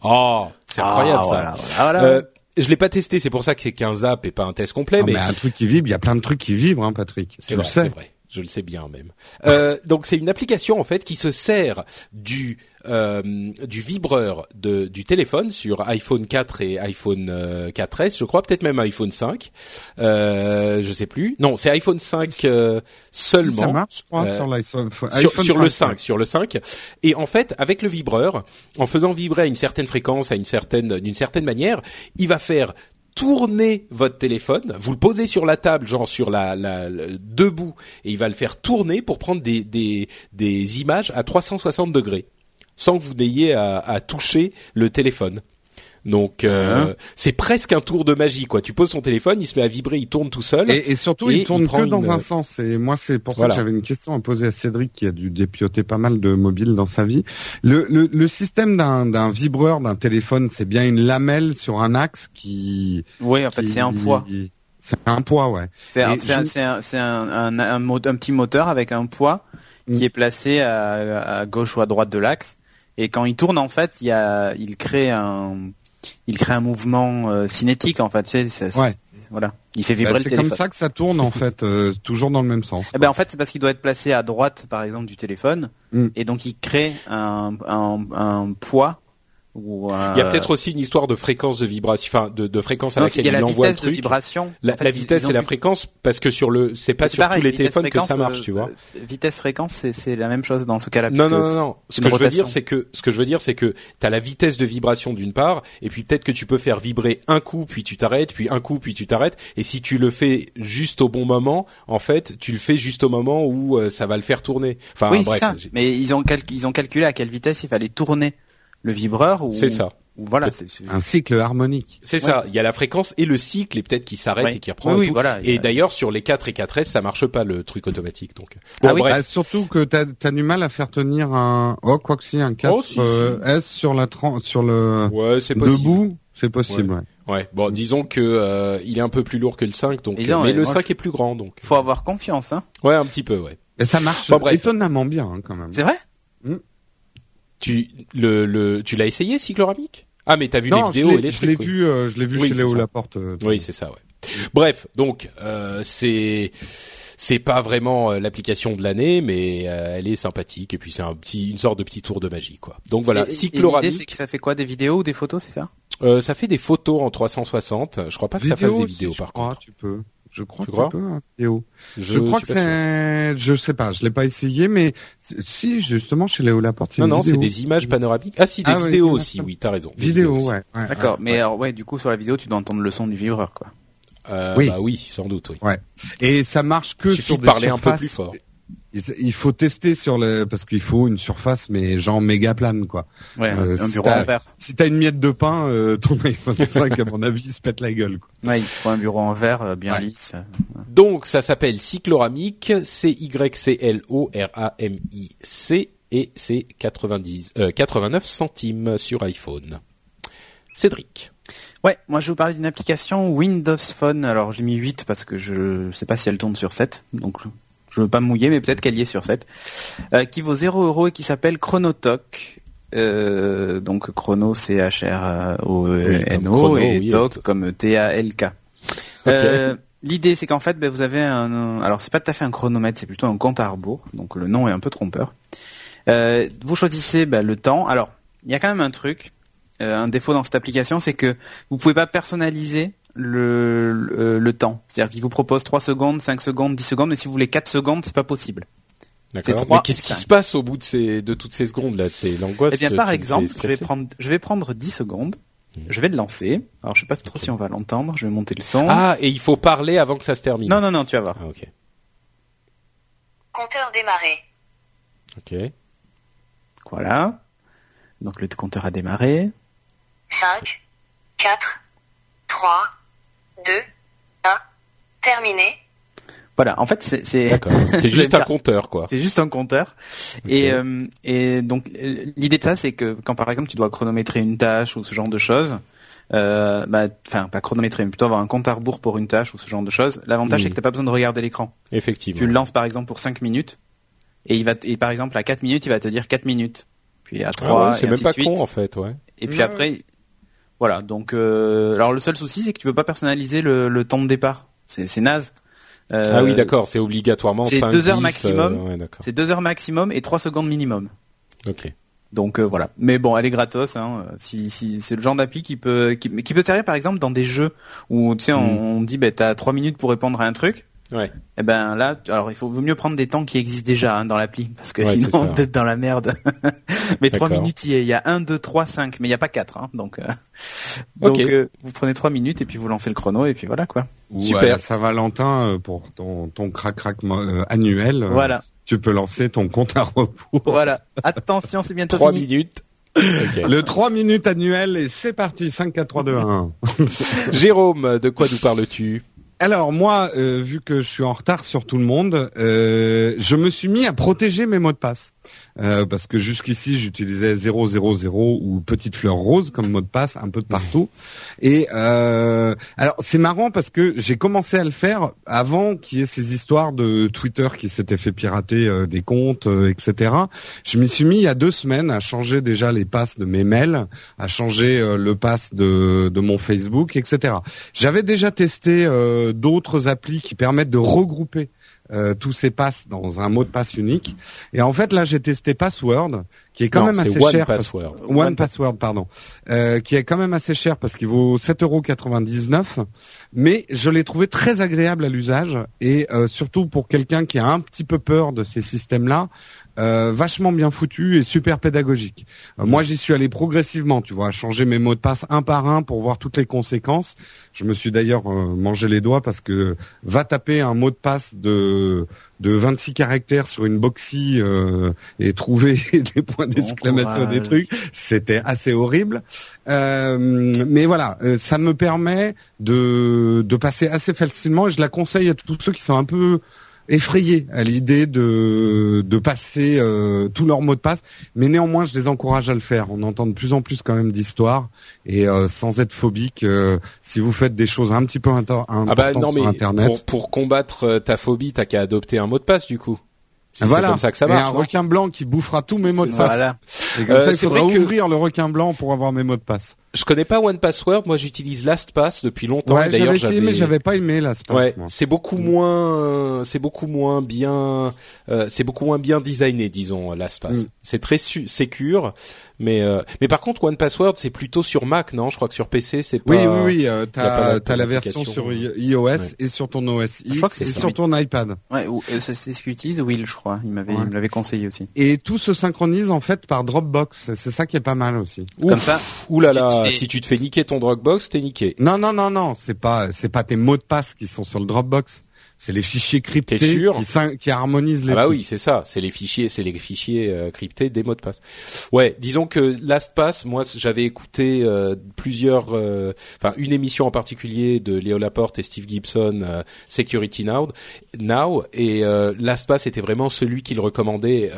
Oh, c'est incroyable Ah, ça. voilà, voilà, voilà. Euh, je l'ai pas testé. C'est pour ça que c'est qu'un zap et pas un test complet. Non, mais mais un truc qui vibre, il y a plein de trucs qui vibrent, hein, Patrick. C'est Tu le vrai, sais. c'est vrai. Je le sais bien même. Euh, donc c'est une application en fait qui se sert du euh, du vibreur de, du téléphone sur iPhone 4 et iPhone euh, 4S, je crois, peut-être même iPhone 5. Euh, je sais plus. Non, c'est iPhone 5 euh, seulement. Ça marche, je crois, Euh, sur l'iPhone. sur, sur le 5, sur le 5. Et en fait, avec le vibreur, en faisant vibrer à une certaine fréquence, à une certaine, d'une certaine manière, il va faire tourner votre téléphone. Vous le posez sur la table, genre sur la, la, debout, et il va le faire tourner pour prendre des, des, des images à 360 degrés, sans que vous n'ayez à toucher le téléphone. Donc euh, c'est presque un tour de magie quoi. Tu poses ton téléphone, il se met à vibrer, il tourne tout seul. Et, et surtout, Et il tourne il que dans une- un sens. Et moi, c'est pour ça Voilà. que j'avais une question à poser à Cédric, qui a dû dépioter pas mal de mobiles dans sa vie. Le, le, le système d'un d'un vibreur d'un téléphone, c'est bien une lamelle sur un axe qui. Oui, en fait, c'est un poids. C'est un poids, ouais. C'est un, Et c'est un, je- c'est un, un, un, un petit moteur avec un poids qui Mm. est placé à, à gauche ou à droite de l'axe. Et quand il tourne, en fait, il, y a, il crée un, il crée un mouvement euh, cinétique en fait. Tu sais, Ouais. Voilà. Il fait Bah, vibrer le c'est téléphone. comme ça que ça tourne en fait, euh, toujours dans le même sens. Eh ben en fait c'est parce qu'il doit être placé à droite par exemple du téléphone Mm. et donc il crée un, un, un poids ou Il y a peut-être aussi une histoire de fréquence de vibration, enfin de, de fréquence à Non, laquelle il y a il la envoie le vitesse de vibration. La, En fait, la ils- vitesse et la fréquence, parce que sur le, c'est pas sur pareil, tous les vitesse, téléphones que ça fréquence, marche, euh, tu vois. euh, Vitesse fréquence c'est c'est la même chose dans ce cas-là. Non, non, non, non. Ce que je veux dire, c'est que ce que je veux dire, c'est que t'as la vitesse de vibration d'une part, et puis peut-être que tu peux faire vibrer un coup, puis tu t'arrêtes, puis un coup, puis tu t'arrêtes. Et si tu le fais juste au bon moment, en fait, tu le fais juste au moment où euh, ça va le faire tourner. Enfin, oui, bref, ça. Mais ils ont, calc- ils ont calculé à quelle vitesse il fallait tourner le vibreur. Ou... c'est ça. ou voilà. C'est- c'est- Un cycle harmonique. C'est ça. Il y a la fréquence et le cycle, et peut-être qui s'arrête Ouais. et qui reprend Oui, et oui, tout. voilà. Et d'ailleurs, sur les 4 et 4S, ça marche pas le truc automatique. Donc, bon, Ah oui. bref. Bah, surtout que t'as as du mal à faire tenir un, oh quoi que si, un 4 Oh, si, si. euh, S sur la sur le Ouais, c'est possible. debout, c'est possible. Ouais. Ouais. Bon, disons que euh, il est un peu plus lourd que le 5, donc. Mais le moi, 5 je- est plus grand, donc. Faut avoir confiance, hein. Ouais, un petit peu, ouais. Et ça marche Bon, bref. étonnamment bien hein, quand même. C'est vrai? Tu le le tu l'as essayé cycloramique? Ah, mais t'as vu non, les vidéos je et l'ai les je trucs. l'ai oui. vu, euh, je l'ai vu Oui, chez c'est Léo ça. Laporte. euh, Oui, c'est ça, ouais. Bref, donc euh, c'est c'est pas vraiment euh, l'application de l'année, mais euh, elle est sympathique et puis c'est un petit une sorte de petit tour de magie, quoi. Donc voilà, Et- et L'idée, c'est cycloramique. que ça fait quoi Des vidéos ou des photos, c'est ça? Euh, ça fait des photos en 360. Je crois pas que ça fasse des vidéos je par crois, contre. Tu peux. Je crois Tu que peux, hein, vidéo. Je, Je, crois que c'est, je sais pas, je l'ai pas essayé, mais si justement chez Léo Laporte, Non, une non, c'est des images panoramiques. Ah si, des Ah vidéos oui, aussi. Oui, t'as raison. Vidéo, ouais. ouais, D'accord. ouais, mais ouais. alors, ouais, du coup, sur la vidéo, tu dois entendre le son du vibreur, quoi. Euh, Oui. Bah oui, sans doute. Oui. Et ça marche que Il suffit sur de des parler un peu surfaces- plus fort. Il faut tester sur le parce qu'il faut une surface mais genre méga plane quoi. Ouais, Euh, un si bureau en verre. Si t'as une miette de pain, euh, ton iPhone 5 à mon avis il se pète la gueule. Quoi. Ouais, il te faut un bureau en verre euh, bien Ouais. lisse. Donc ça s'appelle cycloramique, C Y C L O R A M I C et c'est 90 euh, 89 centimes sur iPhone. Cédric. Ouais, moi je vais vous parler d'une application Windows Phone. Alors j'ai mis 8 parce que je sais pas si elle tourne sur 7, donc je, veux pas me mouiller, mais peut-être qu'elle y est sur 7. Euh, qui vaut 0 euros et qui s'appelle Chronotalk. Euh, donc Chrono Oui, chrono, O et oui, Talk comme T A L K. Euh, L'idée, c'est qu'en fait, ben, vous avez un, alors c'est pas tout à fait un chronomètre, c'est plutôt un compte à rebours. Donc le nom est un peu trompeur. Euh, vous choisissez ben, le temps. Alors, il y a quand même un truc, euh, un défaut dans cette application, c'est que vous pouvez pas personnaliser le, le, le temps. C'est-à-dire qu'il vous propose 3 secondes, 5 secondes, 10 secondes, mais si vous voulez 4 secondes, c'est pas possible. D'accord. Mais qu'est-ce qui se passe au bout de ces de toutes ces secondes là C'est l'angoisse. Eh bien, par exemple, je vais prendre, je vais prendre 10 secondes. Mhm. Je vais le lancer. Alors, je sais pas trop si on va l'entendre. Je vais monter le son. Ah, et il faut parler avant que ça se termine. non, non, non, tu vas voir. Ah, ok. Compteur démarré. Ok. Voilà. Donc le compteur a démarré. 5, 4, 3, 2, 1. Terminé. Voilà. En fait, c'est c'est juste un compteur quoi. c'est juste un compteur. Et euh, et donc l'idée de ça, c'est que quand par exemple tu dois chronométrer une tâche ou ce genre de choses. Euh, bah, enfin, pas chronométrer, mais plutôt avoir un compte à rebours pour une tâche ou ce genre de choses. L'avantage, c'est que t'as pas besoin de regarder l'écran. Effectivement. Tu le lances par exemple pour 5 minutes, et il va, et par exemple à 4 minutes, il va te dire 4 minutes. Puis à 3, Ah ouais, c'est et même ainsi pas de suite. con en fait, ouais. Et puis Ouais, après, voilà. Donc, euh, alors le seul souci, c'est que tu peux pas personnaliser le, le temps de départ. C'est c'est naze. Euh, ah oui, d'accord, c'est obligatoirement c'est 5, deux heures 10, maximum. euh, ouais. C'est 2 heures maximum et 3 secondes minimum. Ok. Donc euh, voilà. Mais bon, elle est gratos. Hein. Si, si c'est le genre d'appli qui peut qui, qui peut servir par exemple dans des jeux où tu sais on, Mm. on dit ben t'as 3 minutes pour répondre à un truc. Ouais. Et ben là, alors il faut vaut mieux prendre des temps qui existent déjà hein, dans l'appli parce que Ouais, sinon c'est ça. on peut être dans la merde. mais 3 D'accord. minutes, il y a- il y a 1 2 3 5, mais il y a pas 4 hein, donc euh, donc euh, vous prenez 3 minutes et puis vous lancez le chrono et puis voilà quoi. Ou Super. Saint-Valentin euh, pour ton ton crac crac annuel. Voilà. Tu peux lancer ton compte à rebours. Voilà. Attention, c'est bientôt 3 fini. minutes. Le 3 minutes annuel et c'est parti 5 4 3 2 1. Jérôme, de quoi nous parles-tu? Alors moi, euh, vu que je suis en retard sur tout le monde, euh, je me suis mis à protéger mes mots de passe. Euh, parce que jusqu'ici j'utilisais 000 ou petite fleur rose comme mot de passe un peu de partout. Et euh, alors c'est marrant parce que j'ai commencé à le faire avant qu'il y ait ces histoires de Twitter qui s'était fait pirater euh, des comptes, euh, etc. Je m'y suis mis il y a deux semaines à changer déjà les passes de mes mails, à changer le pass de, de mon Facebook, etc. J'avais déjà testé d'autres applis qui permettent de regrouper euh, tous ces passes dans un mot de passe unique. Et en fait, là, j'ai testé Password, qui est quand même assez one cher. Password. One, Password, pardon, euh, qui est quand même assez cher parce qu'il vaut 7,99€. Mais je l'ai trouvé très agréable à l'usage et euh, surtout pour quelqu'un qui a un petit peu peur de ces systèmes-là, euh, vachement bien foutu et super pédagogique. Euh, moi, j'y suis allé progressivement, tu vois, changer mes mots de passe un par un pour voir toutes les conséquences. Je me suis d'ailleurs euh, mangé les doigts parce que va taper un mot de passe de de 26 caractères sur une boxy et trouver des points d'exclamation des trucs, c'était assez horrible. mais voilà, ça me permet de de passer assez facilement et je la conseille à tous ceux qui sont un peu effrayés à l'idée de, de passer euh, tous leurs mots de passe, mais néanmoins je les encourage à le faire. On entend de plus en plus quand même d'histoires et euh, sans être phobique, euh, si vous faites des choses un petit peu importantes ah bah non, sur Internet, pour, pour combattre ta phobie, t'as qu'à adopter un mot de passe du coup. C'est voilà. comme ça que ça marche. Et un requin blanc qui bouffera tous mes mots de passe. Voilà. Et comme ça, il faudra ouvrir le requin blanc pour avoir mes mots de passe. Je connais pas One Password, moi j'utilise LastPass depuis longtemps. Ouais, j'avais essayé, mais j'avais pas aimé LastPass. Ouais, c'est beaucoup moins, c'est beaucoup moins bien, euh, c'est beaucoup moins bien designé, disons LastPass. Mm. C'est très sécure, mais euh, mais par contre One Password c'est plutôt sur Mac, non? Je crois que sur PC c'est pas. Oui oui oui, euh, t'as as la version sur iOS et sur ton OS X et sur ton iPad. Ouais, c'est ce qu'utilise Will, je crois. Il m'avait, il me l'avait conseillé aussi. Et tout se synchronise en fait par Dropbox. C'est ça qui est pas mal aussi. Comme ça. Ouh là là si tu te fais niquer ton Dropbox, t'es niqué. Non, non, non, non, c'est pas, c'est pas tes mots de passe qui sont sur le Dropbox c'est les fichiers cryptés qui, qui, harmonisent les. Ah bah oui, c'est ça. C'est les fichiers, c'est les fichiers euh, cryptés des mots de passe. Ouais, disons que LastPass, moi, j'avais écouté euh, plusieurs, euh, enfin une émission en particulier de Léo Laporte et Steve Gibson, Security Now, Now, et LastPass était vraiment celui qu'il recommandait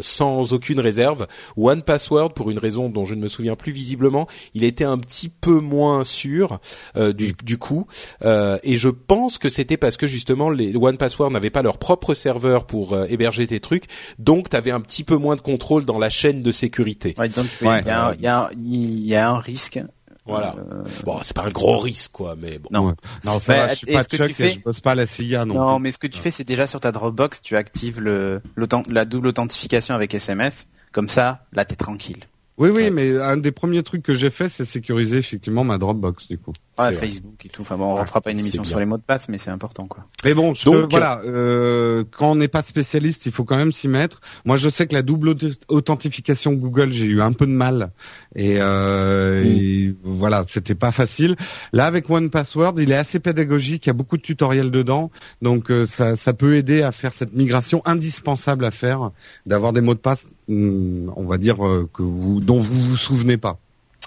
sans aucune réserve. One Password, pour une raison dont je ne me souviens plus visiblement, il était un petit peu moins sûr du, du coup, et je pense que c'était parce que justement les One Password n'avaient pas leur propre serveur pour euh, héberger tes trucs, donc tu avais un petit peu moins de contrôle dans la chaîne de sécurité. il, y a, un risque. Voilà. Euh, bon, c'est pas un gros risque, quoi, mais bon. Non, non, ça je suis pas Chuck, fais... je bosse pas la CIA non. Non, mais ce que tu fais, c'est déjà sur ta Dropbox, tu actives le la double authentification avec SMS. Comme ça, là, t'es tranquille. Oui, oui, mais un des premiers trucs que j'ai fait, c'est sécuriser effectivement ma Dropbox, du coup. Ah, Facebook et tout. Enfin bon, on fera pas une émission sur les mots de passe, mais c'est important, quoi. Mais bon, Donc, voilà, euh, quand on n'est pas spécialiste, il faut quand même s'y mettre. Moi, je sais que la double authentification Google, j'ai eu un peu de mal, et, euh, mm. et voilà, c'était pas facile. Là, avec One Password, il est assez pédagogique, il y a beaucoup de tutoriels dedans, donc euh, ça, ça peut aider à faire cette migration indispensable à faire, d'avoir des mots de passe, hmm, on va dire euh, que vous, dont vous vous souvenez pas.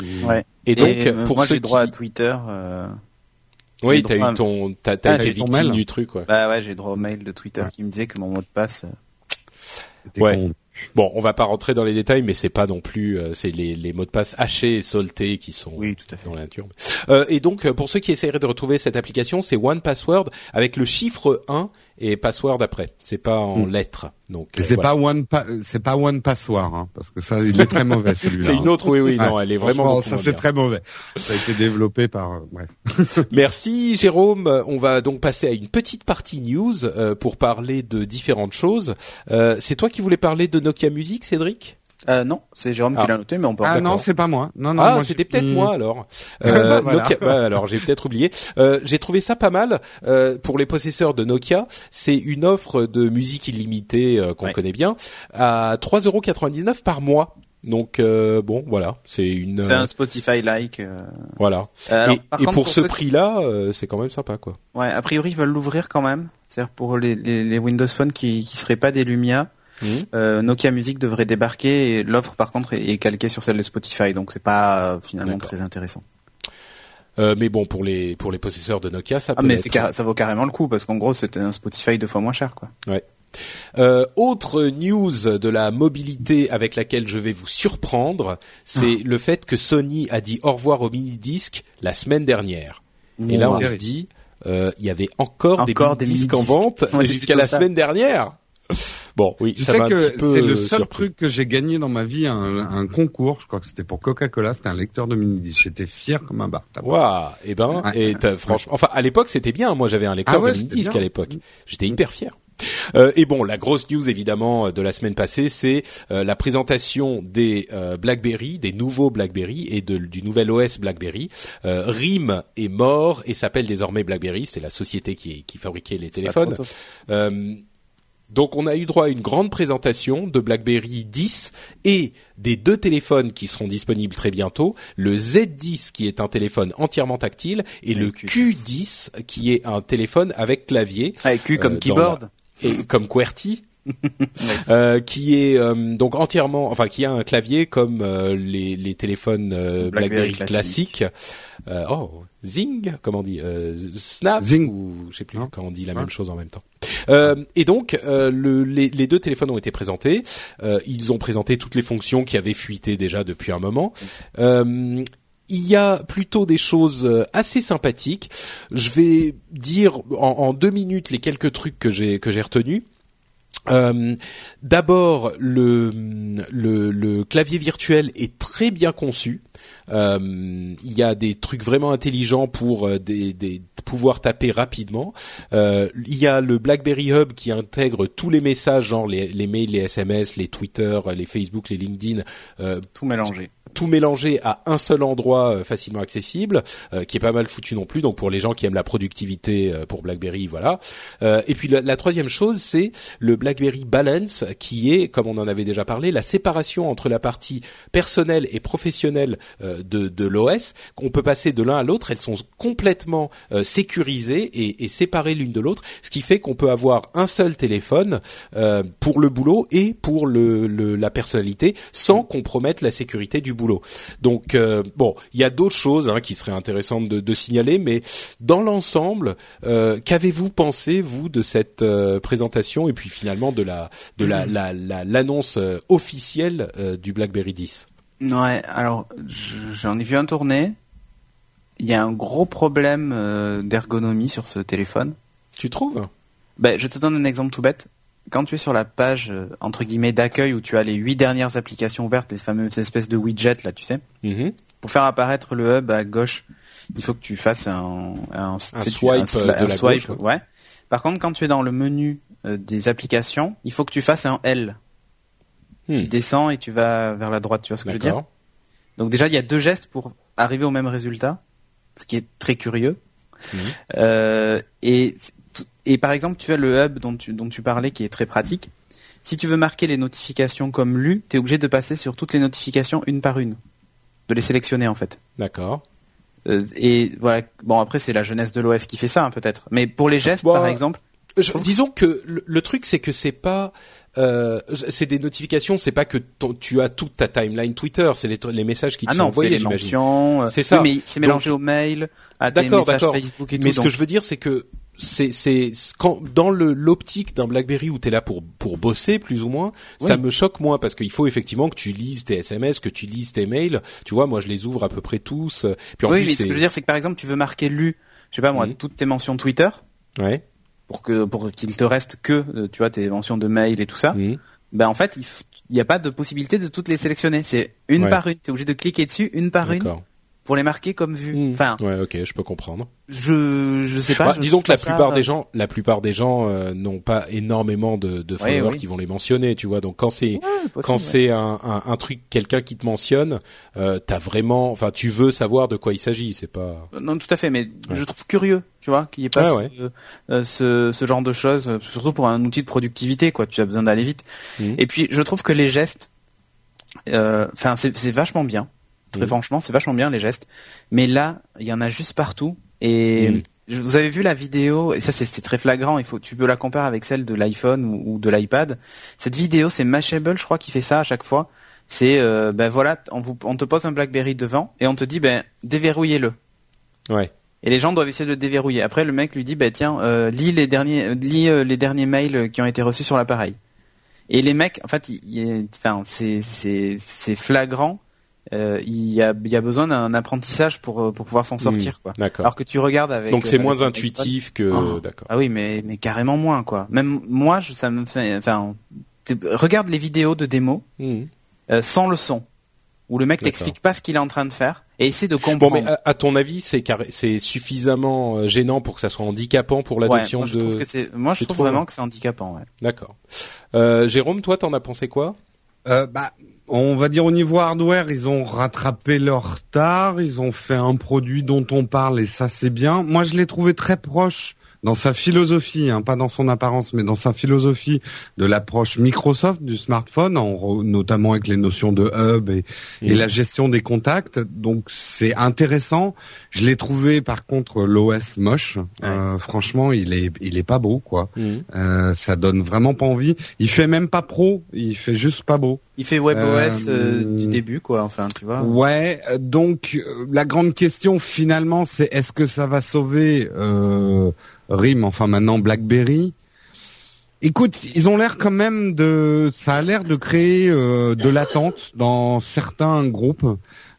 Ouais. Et donc, euh, pour moi, j'ai droit à Twitter. Euh... Oui, t'as eu ton, t'as, t'as ah, été victime du truc, quoi. Bah ouais, j'ai droit au mail de Twitter qui me disait que mon mot de passe. Euh, ouais. Bon, on va pas rentrer dans les détails, mais c'est pas non plus, euh, c'est les, les, mots de passe hachés et soltés qui sont oui, tout à fait. dans la nature. Euh, et donc, pour ceux qui essaieraient de retrouver cette application, c'est One Password avec le chiffre 1 et password après. C'est pas en hmm. lettres. Donc euh, c'est pas one c'est pas one password hein, parce que ça il est très mauvais celui-là. c'est une autre oui oui non, elle est vraiment ça c'est très mauvais. Ça a été développé par euh, bref. Merci Jérôme, on va donc passer à une petite partie news euh, pour parler de différentes choses. Euh, c'est toi qui voulais parler de Nokia Music Cédric? Euh, non, c'est Jérôme qui ah. l'a noté, mais on peut. Ah non, c'est pas moi. Non, non. Ah, c'était peut-être moi alors. Euh, Nokia... alors j'ai peut-être oublié. Euh, j'ai trouvé ça pas mal euh, pour les possesseurs de Nokia. C'est une offre de musique illimitée euh, qu'on connaît bien à 3,99€ par mois. Donc euh, bon, voilà, c'est une. C'est un Spotify like. Voilà. et, et pour, ce prix-là, c'est quand même sympa, quoi. Ouais, a priori ils veulent l'ouvrir quand même. C'est-à-dire pour les, les, les, Windows Phone qui qui seraient pas des Lumia. Mmh. Euh, Nokia Music devrait débarquer et l'offre par contre est, calquée sur celle de Spotify, donc c'est pas euh, finalement très intéressant. Euh, mais bon, pour les pour les possesseurs de Nokia, ça ah, peut. mais ça vaut carrément le coup parce qu'en gros, c'était un Spotify deux fois moins cher, quoi. Ouais. Euh, autre news de la mobilité avec laquelle je vais vous surprendre, c'est le fait que Sony a dit au revoir au mini disque la semaine dernière. Et là, on se dit, euh, il y avait encore, Encore des mini disques en vente Ouais, jusqu'à la ça. semaine dernière. Bon, oui, Je ça sais que c'est le seul surpris. truc que j'ai gagné dans ma vie, un, un concours. Je crois que c'était pour Coca-Cola. C'était un lecteur de mini disques. J'étais fier comme un bar. Waouh, eh ben, et t'as- franchement, enfin à l'époque c'était bien. Moi j'avais un lecteur Ah ouais, de mini disque à l'époque. J'étais hyper fier. Euh, et bon, la grosse news évidemment de la semaine passée, c'est euh, la présentation des euh, BlackBerry, des nouveaux BlackBerry et de, du nouvel OS BlackBerry. Euh, RIM est mort et s'appelle désormais BlackBerry. C'est la société qui, qui fabriquait les Pas téléphones. Donc on a eu droit à une grande présentation de BlackBerry 10 et des deux téléphones qui seront disponibles très bientôt, le Z10 qui est un téléphone entièrement tactile et le Q10 qui est un téléphone avec clavier Avec Q comme Euh, keyboard. et comme QWERTY. euh, qui est euh, donc entièrement, enfin qui a un clavier comme euh, les, les téléphones euh, BlackBerry, classiques. Euh, oh, Zing, comment on dit, euh, Snap Zing. ou je sais plus Non. quand on dit la Ouais. même chose en même temps. Euh, et donc euh, le, les, les deux téléphones ont été présentés. Euh, ils ont présenté toutes les fonctions qui avaient fuité déjà depuis un moment. Euh, il y a plutôt des choses euh, assez sympathiques. Je vais dire en, en deux minutes les quelques trucs que j'ai que j'ai retenus. Euh, D'abord, le, le, le clavier virtuel est très bien conçu. Euh, il y a des trucs vraiment intelligents pour euh, pouvoir taper rapidement. Il y a le BlackBerry Hub qui intègre tous les messages, genre les, les mails, les SMS, les Twitter, les Facebook, les LinkedIn, Tout mélangé. Tout mélangé à un seul endroit euh, facilement accessible, euh, qui est pas mal foutu non plus. Donc pour les gens qui aiment la productivité euh, pour BlackBerry, voilà. Et puis la, troisième chose, c'est le BlackBerry Balance, qui est, comme on en avait déjà parlé, la séparation entre la partie personnelle et professionnelle de, de l'OS. Qu'on peut passer de l'un à l'autre. Elles sont complètement sécurisées et, et séparées l'une de l'autre, ce qui fait qu'on peut avoir un seul téléphone pour le boulot et pour le, le- la personnalité, sans compromettre la sécurité du boulot. Donc euh, bon, il y a d'autres choses hein, qui seraient intéressantes de, de signaler, mais dans l'ensemble, euh, qu'avez-vous pensé vous de cette euh, présentation et puis finalement de la de la la- la- l'annonce officielle du BlackBerry 10 Ouais, alors je- j'en ai vu un tourner. Il y a un gros problème d'ergonomie sur ce téléphone. Tu trouves? Ben, je te donne un exemple tout bête. Quand tu es sur la page euh, entre guillemets d'accueil où tu as les huit dernières applications ouvertes, les fameuses espèces de widgets là, tu sais, Mhm. pour faire apparaître le hub à gauche, il faut que tu fasses un un, tu- swipe, un sla- euh, de un la swipe, gauche, ouais. Par contre, quand tu es dans le menu euh, des applications, il faut que tu fasses un L. Hmm. Tu descends et tu vas vers la droite. Tu vois ce que je veux dire? Donc déjà, il y a deux gestes pour arriver au même résultat, ce qui est très curieux. Mhm. Euh, et, et par exemple, tu as le hub dont tu, dont tu parlais qui est très pratique. Si tu veux marquer les notifications comme lues, tu es obligé de passer sur toutes les notifications une par une. De les sélectionner en fait. D'accord. Euh, et voilà, bon après c'est la jeunesse de l'OS qui fait ça hein, peut-être. Mais pour les gestes Bah, par exemple, Je- disons que le, le truc c'est que c'est pas euh, c'est des notifications, c'est pas que ton- tu as toute ta timeline Twitter, c'est les, les messages qui te ah sont non, envoyés, les j'imagine. euh, C'est ça. oui, mais c'est mélangé au mail, à des D'accord, messages. Facebook et tout. Mais ce donc- que je veux dire, c'est que c'est c'est quand dans le l'optique d'un BlackBerry où t'es là pour pour bosser plus ou moins, Oui. ça me choque moins parce qu'il faut effectivement que tu lises tes SMS, que tu lises tes mails. Tu vois, moi je les ouvre à peu près tous. Puis en oui, plus mais ce que je veux dire, c'est que par exemple, tu veux marquer lu, je sais pas moi, Mhm. toutes tes mentions Twitter, ouais. pour que pour qu'il te reste que, euh, tu vois, tes mentions de mail et tout ça. Mhm. Ben en fait, il n'y a pas de possibilité de toutes les sélectionner. C'est une Ouais. par une. T'es obligé de cliquer dessus une par une. Pour les marquer comme vues. Mhm. Enfin, ouais, ok, je peux comprendre. je je sais pas. Bah, je disons que la ça- plupart des gens, la plupart des gens euh, n'ont pas énormément de, de followers oui. qui vont les mentionner, tu vois. Donc quand c'est Ouais, possible, quand ouais. c'est un, un, un truc, quelqu'un qui te mentionne, euh, t'as vraiment, enfin, tu veux savoir de quoi il s'agit. C'est pas. Non, tout à fait, mais Ouais. je trouve curieux, tu vois, qu'il n'y ait pas ce, euh, ce, ce genre de choses, euh, surtout pour un outil de productivité, quoi. Tu as besoin d'aller vite. Mhm. Et puis, je trouve que les gestes, euh, enfin, c'est c'est vachement bien. Très Mhm. franchement, c'est vachement bien les gestes. Mais là, il y en a juste partout. Et je- vous avez vu la vidéo, et ça c'est très flagrant. Il faut, tu peux la comparer avec celle de l'iPhone ou, ou de l'iPad. Cette vidéo, c'est Mashable, je crois, qui fait ça à chaque fois. C'est, euh, ben voilà, on, vous, on te pose un BlackBerry devant et on te dit, ben déverrouillez-le. Ouais. et les gens doivent essayer de le déverrouiller. Après, le mec lui dit, bah tiens, euh, lis les derniers, lis euh, les derniers mails qui ont été reçus sur l'appareil. Et les mecs, en fait, enfin, c'est c'est c'est flagrant. Euh, il y a il y a besoin d'un apprentissage pour euh, pour pouvoir s'en sortir, quoi. D'accord. Alors que tu regardes avec. Donc c'est avec moins intuitif que Oh. d'accord. Ah oui, mais mais carrément moins, quoi. Même moi, je, ça me fait, enfin, regarde les vidéos de démo euh, sans le son, où le mec t'explique pas ce qu'il est en train de faire et essaie de Bon, comprendre. mais à, à ton avis, c'est c'est suffisamment euh, gênant pour que ça soit handicapant pour Ouais, l'adoption moi, je de. trouve que c'est, moi je trouve vraiment que c'est handicapant. Ouais. D'accord. Euh, Jérôme, toi, t'en as pensé quoi? Euh, bah, on va dire au niveau hardware, ils ont rattrapé leur retard, ils ont fait un produit dont on parle et ça c'est bien. Moi, je l'ai trouvé très proche dans sa philosophie, hein, pas dans son apparence, mais dans sa philosophie de l'approche Microsoft du smartphone, en notamment avec les notions de hub et, et Mhm. la gestion des contacts. Donc c'est intéressant. Je l'ai trouvé par contre l'OS moche. Euh, franchement, il est il est pas beau quoi. Euh, ça donne vraiment pas envie. Il fait même pas pro, il fait juste pas beau. Il fait WebOS Euh, du début, quoi. Enfin, tu vois. Ouais, donc la grande question finalement, c'est est-ce que ça va sauver euh, RIM, enfin maintenant BlackBerry Écoute, ils ont l'air quand même de, ça a l'air de créer euh, de l'attente dans certains groupes.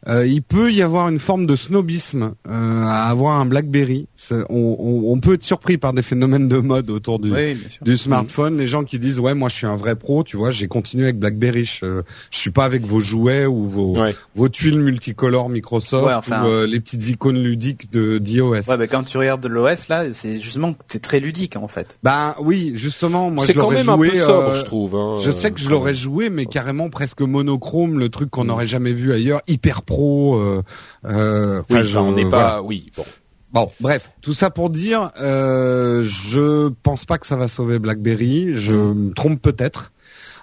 Euh, il peut y avoir une forme de snobisme euh, à avoir un BlackBerry. C'est- On, on- on peut être surpris par des phénomènes de mode autour du, Oui, du smartphone, les gens qui disent ouais moi je suis un vrai pro, tu vois, j'ai continué avec BlackBerry, je, je suis pas avec vos jouets ou vos Ouais. vos tuiles multicolores Microsoft Ouais, enfin- ou euh, les petites icônes ludiques de d'iOS. Ouais, bah, quand tu regardes l'OS là, c'est justement que c'est très ludique en fait. Ben oui, justement, moi C'est je quand l'aurais même joué. un peu sobre, euh, je trouve. hein, je sais que je l'aurais joué, mais carrément presque monochrome, le truc qu'on Mm. n'aurait jamais vu ailleurs, hyper pro. Euh, euh, Oui, enfin, je- enfin, on n'est voilà. pas. Oui, bon. Bon, bref, tout ça pour dire, euh, je pense pas que ça va sauver BlackBerry. Je me trompe peut-être.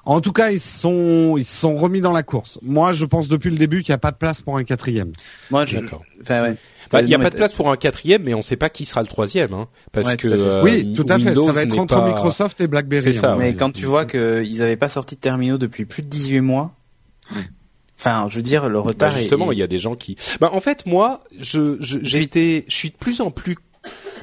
En tout cas, ils sont ils se sont remis dans la course. Moi, je pense depuis le début qu'il n'y a pas de place pour un quatrième. Moi, je. D'accord. Enfin, ouais. Bah, Il n'y a pas de place pour un quatrième, mais on ne sait pas qui sera le troisième, hein, parce Ouais, que euh, oui, tout à fait. Windows Ça va être n'est entre pas- Microsoft et BlackBerry. C'est ça, hein. Mais ouais. quand tu vois qu'ils n'avaient pas sorti de terminaux depuis plus de 18 mois, enfin, je veux dire, le Bah, retard justement, est... il y a des gens qui. Bah, en fait, moi, je, je, j'ai été, je suis de plus en plus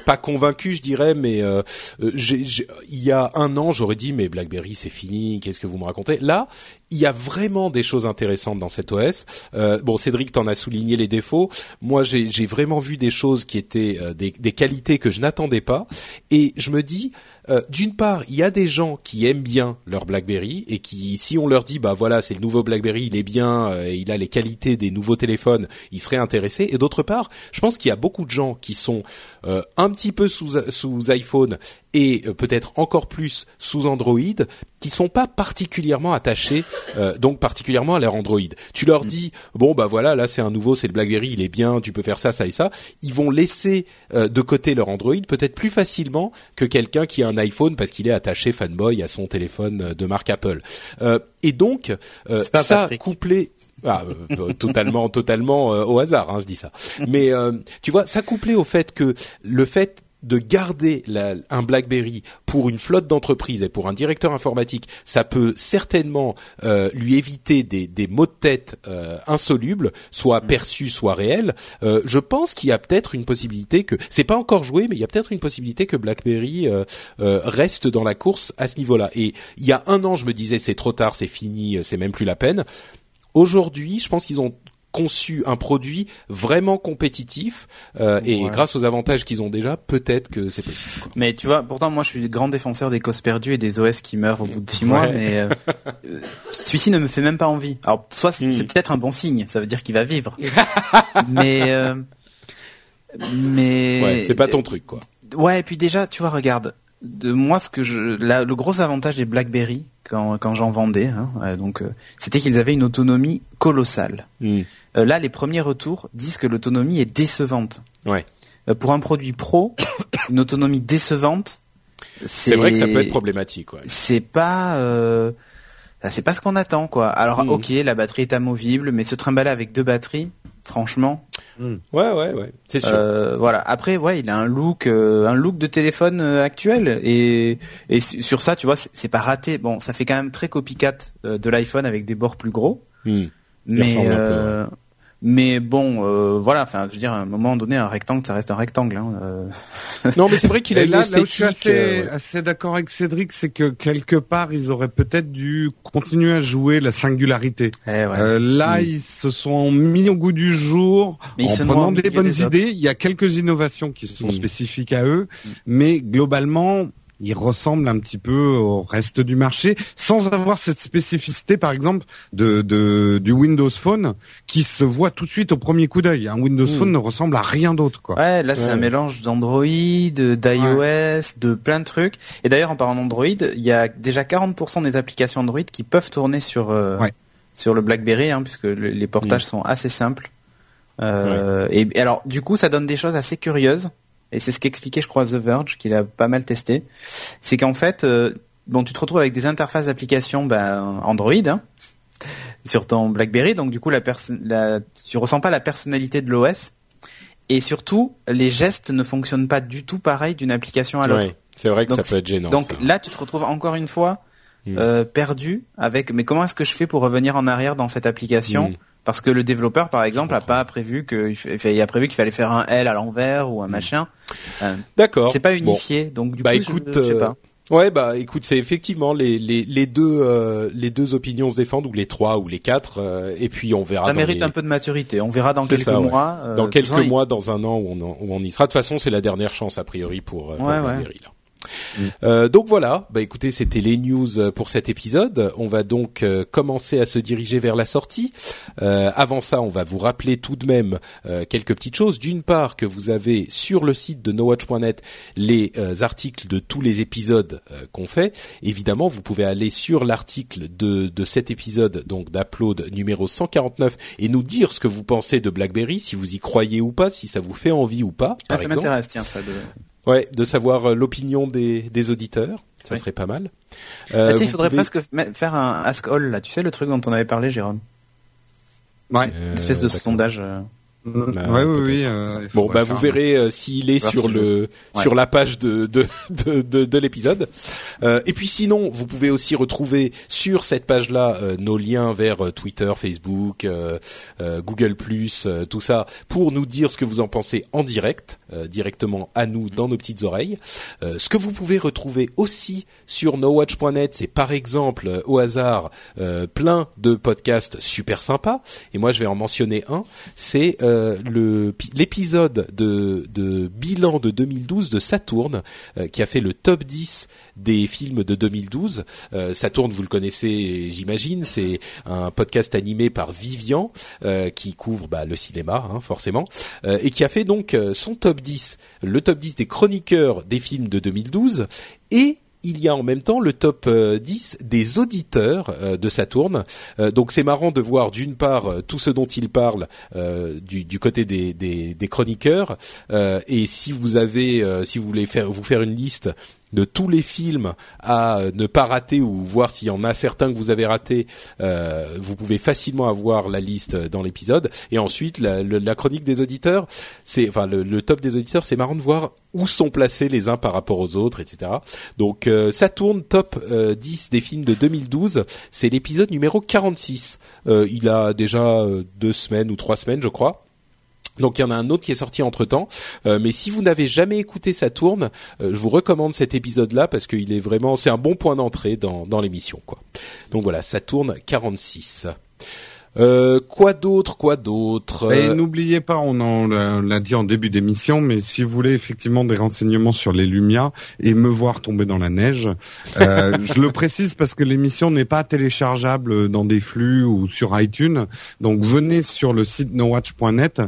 pas convaincu, je dirais, mais euh, euh, j'ai- j'ai- il y a un an, j'aurais dit, mais BlackBerry, c'est fini. Qu'est-ce que vous me racontez? Là, il y a vraiment des choses intéressantes dans cet OS. Euh, bon, Cédric, t'en as souligné les défauts. Moi, j'ai vraiment vu des choses qui étaient euh, des, des qualités que je n'attendais pas. Et je me dis, euh, d'une part, il y a des gens qui aiment bien leur BlackBerry et qui, si on leur dit, bah voilà, c'est le nouveau BlackBerry, il est bien, euh, et il a les qualités des nouveaux téléphones, ils seraient intéressés. Et d'autre part, je pense qu'il y a beaucoup de gens qui sont euh, un petit peu sous, sous iPhone et euh, peut-être encore plus sous Android, qui sont pas particulièrement attachés, euh, donc particulièrement à leur Android. Tu leur dis, bon bah voilà, là c'est un nouveau, c'est le BlackBerry, il est bien, tu peux faire ça, ça et ça. Ils vont laisser euh, de côté leur Android peut-être plus facilement que quelqu'un qui a un iPhone parce qu'il est attaché fanboy à son téléphone euh, de marque Apple. Euh, et donc euh, ça Patrick. couplé ah, euh, totalement, totalement euh, au hasard, hein, je dis ça. Mais euh, tu vois, ça couplé au fait que le fait de garder la- un BlackBerry pour une flotte d'entreprise et pour un directeur informatique, ça peut certainement euh, lui éviter des, des maux de tête euh, insolubles, soit perçus, soit réels. Euh, je pense qu'il y a peut-être une possibilité que c'est pas encore joué, mais il y a peut-être une possibilité que BlackBerry euh, euh, reste dans la course à ce niveau-là. Et il y a un an, je me disais c'est trop tard, c'est fini, c'est même plus la peine. Aujourd'hui, je pense qu'ils ont conçu un produit vraiment compétitif euh, et Ouais. grâce aux avantages qu'ils ont déjà, peut-être que c'est possible. quoi. Mais tu vois, pourtant moi je suis grand défenseur des causes perdues et des OS qui meurent au bout de 6 mois, Ouais. mais euh, celui-ci ne me fait même pas envie. Alors soit c'est Hmm. c'est peut-être un bon signe, ça veut dire qu'il va vivre. mais euh, mais Ouais, c'est pas ton truc, quoi. Ouais, et puis déjà, tu vois, regarde, de moi ce que je la- le gros avantage des BlackBerry quand quand j'en vendais, hein, euh, donc euh, c'était qu'ils avaient une autonomie colossale. Euh, là, les premiers retours disent que l'autonomie est décevante. Ouais. Euh, pour un produit pro, une autonomie décevante, C'est vrai que ça peut être problématique. Ouais. c'est pas euh, ça, c'est pas ce qu'on attend quoi. Alors Mhm. ok, la batterie est amovible, mais se trimballer avec deux batteries, franchement, Ouais, ouais, ouais. C'est sûr. euh, voilà. Après, ouais, il a un look, euh, un look de téléphone euh, actuel et et su- sur ça, tu vois, c'est pas raté. Bon, ça fait quand même très copycat euh, de l'iPhone avec des bords plus gros, Hmm. Mais peu, euh, Mais bon, euh, voilà, enfin, je veux dire, à un moment donné, un rectangle, ça reste un rectangle. Hein, euh. Non, mais c'est vrai qu'il a une là, là où je suis assez, euh, assez d'accord avec Cédric, c'est que quelque part, ils auraient peut-être dû continuer à jouer la singularité. Eh ouais. Euh, là, Mm. ils se sont mis au goût du jour Mais ils en prenant des bonnes des idées. Il y a quelques innovations qui sont Mm. spécifiques à eux, mais globalement, ils ressemblent un petit peu au reste du marché, sans avoir cette spécificité, par exemple, de, de du Windows Phone, qui se voit tout de suite au premier coup d'œil. Un Windows Mm. Phone ne ressemble à rien d'autre, quoi. Ouais, là c'est Ouais. un mélange d'Android, d'iOS, de plein de trucs. Et d'ailleurs, en parlant d'Android, il y a déjà 40% des applications Android qui peuvent tourner sur euh, Ouais. sur le BlackBerry, hein, puisque le- les portages sont assez simples. Euh, et, et alors, du coup, ça donne des choses assez curieuses. Et c'est ce qu'expliquait, je crois, The Verge, qu'il a pas mal testé. C'est qu'en fait, euh, bon, tu te retrouves avec des interfaces d'application ben, Android hein, sur ton BlackBerry, donc du coup, la, la tu ressens pas la personnalité de l'OS. Et surtout, les gestes ne fonctionnent pas du tout pareil d'une application à l'autre. ouais, c'est vrai que Donc, ça peut être gênant. Donc ça. là, tu te retrouves encore une fois Mm. euh, perdu avec. Mais comment est-ce que je fais pour revenir en arrière dans cette application Mm. Parce que le développeur, par exemple, a pas prévu que il a prévu qu'il fallait faire un L à l'envers ou un machin. Euh, D'accord. c'est pas Bon. unifié, donc du Bah, coup, écoute, je, je sais euh, pas. Ouais, bah écoute, c'est effectivement les, les, les deux euh, les deux opinions se défendent ou les trois ou les quatre euh, et puis on verra. Ça dans mérite les- un peu de maturité. On verra dans quelques ça, ouais. mois. euh, dans quelques il- mois, dans un an où on, en- où on y sera. De toute façon, c'est la dernière chance a priori pour, euh, pour Ouais. BlackBerry, là. Euh, donc voilà, bah écoutez, c'était les news euh, pour cet épisode. On va donc euh, commencer à se diriger vers la sortie. Euh, avant ça, on va vous rappeler tout de même euh, quelques petites choses. D'une part, que vous avez sur le site de nowatch.net les euh, articles de tous les épisodes euh, qu'on fait. Évidemment, vous pouvez aller sur l'article de, de cet épisode, donc d'Upload numéro 149, et nous dire ce que vous pensez de BlackBerry, si vous y croyez ou pas, si ça vous fait envie ou pas. Ah, Par ça m'intéresse, tiens, ça. De... Ouais, de savoir euh, l'opinion des, des auditeurs, ça Oui. serait pas mal. Ah, Euh, tu sais, il faudrait pouvez- presque faire un Ask All, là. Tu sais, le truc dont on avait parlé, Jérôme? Ouais. Euh, Une espèce de d'accord. sondage. euh, ouais, peut-être. oui, oui. euh, Bon, bah vous verrez euh, s'il est sur si le Ouais. sur la page de de de, de, de l'épisode. Euh, et puis sinon, vous pouvez aussi retrouver sur cette page-là euh, nos liens vers euh, Twitter, Facebook, euh, euh, Google euh, tout ça, pour nous dire ce que vous en pensez en direct, euh, directement à nous dans nos petites oreilles. Euh, ce que vous pouvez retrouver aussi sur nowatch.net, c'est par exemple euh, au hasard euh, plein de podcasts super sympas. Et moi, je vais en mentionner un. C'est euh, le l'épisode de, de bilan de 2012 de Saturne euh, qui a fait le top 10 des films de 2012. Euh, vous le connaissez, j'imagine. C'est un podcast animé par Vivian euh, qui couvre bah, le cinéma, hein, forcément, euh, et qui a fait donc euh, son top 10, le top 10 des chroniqueurs des films de 2012 et il y a en même temps le top euh, 10 des auditeurs euh, de Saturne. Euh, donc c'est marrant de voir d'une part euh, tout ce dont il parle euh, du, du côté des, des, des chroniqueurs. Euh, et si vous avez, euh, si vous voulez vous faire une liste de tous les films à euh, ne pas rater ou voir s'il y en a certains que vous avez ratés, euh, vous pouvez facilement avoir la liste dans l'épisode. Et ensuite, la, chronique des auditeurs, c'est enfin le, top des auditeurs, c'est marrant de voir où sont placés les uns par rapport aux autres, etc. Donc euh, ça tourne top euh, 10 des films de 2012. C'est l'épisode numéro 46. Euh, il a déjà euh, deux semaines ou trois semaines, je crois. Donc il y en a un autre qui est sorti entre temps, mais si vous n'avez jamais écouté Saturne, euh, je vous recommande cet épisode-là parce qu'il est vraiment, c'est un bon point d'entrée dans, dans l'émission, quoi. Donc voilà, Saturne 46. Euh, quoi d'autre, quoi d'autre Et Euh, n'oubliez pas, on en l'a l'a dit en début d'émission, mais si vous voulez effectivement des renseignements sur les Lumia et me voir tomber dans la neige, euh, je le précise parce que l'émission n'est pas téléchargeable dans des flux ou sur iTunes. Donc venez sur le site nowatch.net.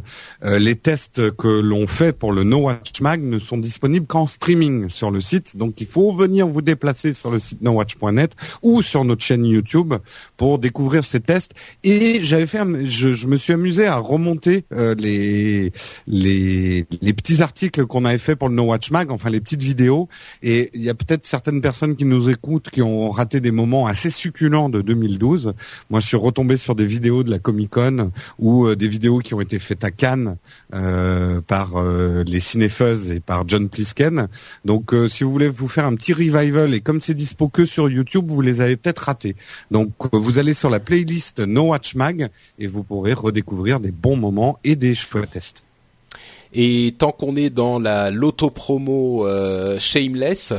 Euh, les tests que l'on fait pour le No Watch Mag ne sont disponibles qu'en streaming sur le site. Donc il faut venir vous déplacer sur le site nowatch.net ou sur notre chaîne YouTube pour découvrir ces tests. Et j'avais fait, je, je me suis amusé à remonter euh, les, les les petits articles qu'on avait fait pour le No Watch Mag, enfin les petites vidéos. Et il y a peut-être certaines personnes qui nous écoutent qui ont raté des moments assez succulents de 2012. Moi, je suis retombé sur des vidéos de la Comic Con ou euh, des vidéos qui ont été faites à Cannes euh, par euh, les cinéfuzz et par John Plisken. Donc, euh, si vous voulez vous faire un petit revival et comme c'est dispo que sur YouTube, vous les avez peut-être ratés. Donc, vous allez sur la playlist No Watch Mag et vous pourrez redécouvrir des bons moments et des chouettes tests. Et tant qu'on est dans la l'auto-promo euh, shameless,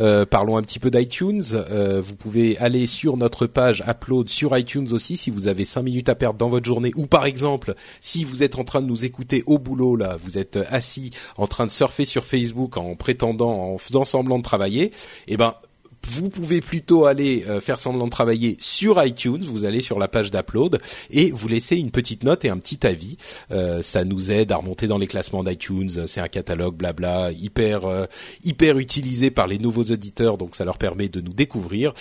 euh, parlons un petit peu d'iTunes. Euh, vous pouvez aller sur notre page Upload sur iTunes aussi si vous avez cinq minutes à perdre dans votre journée ou par exemple si vous êtes en train de nous écouter au boulot là, vous êtes assis en train de surfer sur Facebook en prétendant, en faisant semblant de travailler, eh ben vous pouvez plutôt aller euh, faire semblant de travailler sur iTunes. Vous allez sur la page d'upload et vous laissez une petite note et un petit avis. Euh, ça nous aide à remonter dans les classements d'iTunes. C'est un catalogue blabla hyper euh, hyper utilisé par les nouveaux auditeurs, donc ça leur permet de nous découvrir.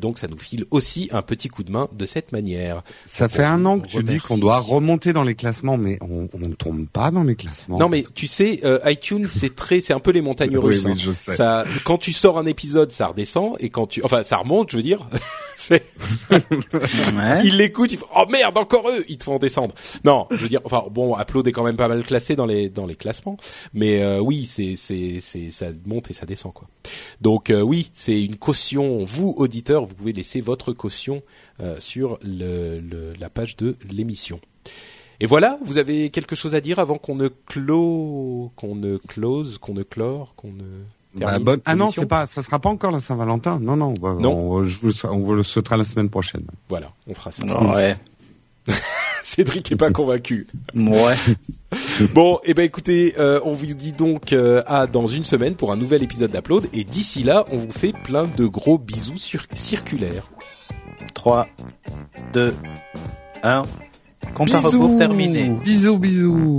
donc ça nous file aussi un petit coup de main de cette manière. Ça fait un an que tu dis qu'on doit remonter dans les classements, mais on, ne tombe pas dans les classements. Non, mais tu sais, iTunes c'est très, c'est un peu les montagnes russes. Oui, hein. Ça, quand tu sors un épisode, ça redescend et quand tu, enfin, ça remonte, je veux dire. c'est, ils l'écoutent, ils font, oh merde, encore eux, ils te font descendre. Non, je veux dire, enfin, bon, Upload est quand même pas mal classé dans les dans les classements, mais euh, oui, c'est c'est c'est ça monte et ça descend quoi. Donc euh, oui, c'est une caution. Vous auditeurs, vous pouvez laisser votre caution euh, sur le, le, la page de l'émission. Et voilà, vous avez quelque chose à dire avant qu'on ne clôt, qu'on ne close, qu'on ne clore, qu'on ne bah, ah non, c'est pas, ça sera pas encore la Saint-Valentin. Non, non, On, vous, le sautera la semaine prochaine. Voilà, on fera ça. ouais. Cédric est pas convaincu. Ouais. bon, et eh ben écoutez, euh, on vous dit donc euh, à dans une semaine pour un nouvel épisode d'Upload. Et d'ici là, on vous fait plein de gros bisous sur circulaires. 3, 2, 1. Compte à rebours terminé. Bisous, bisous.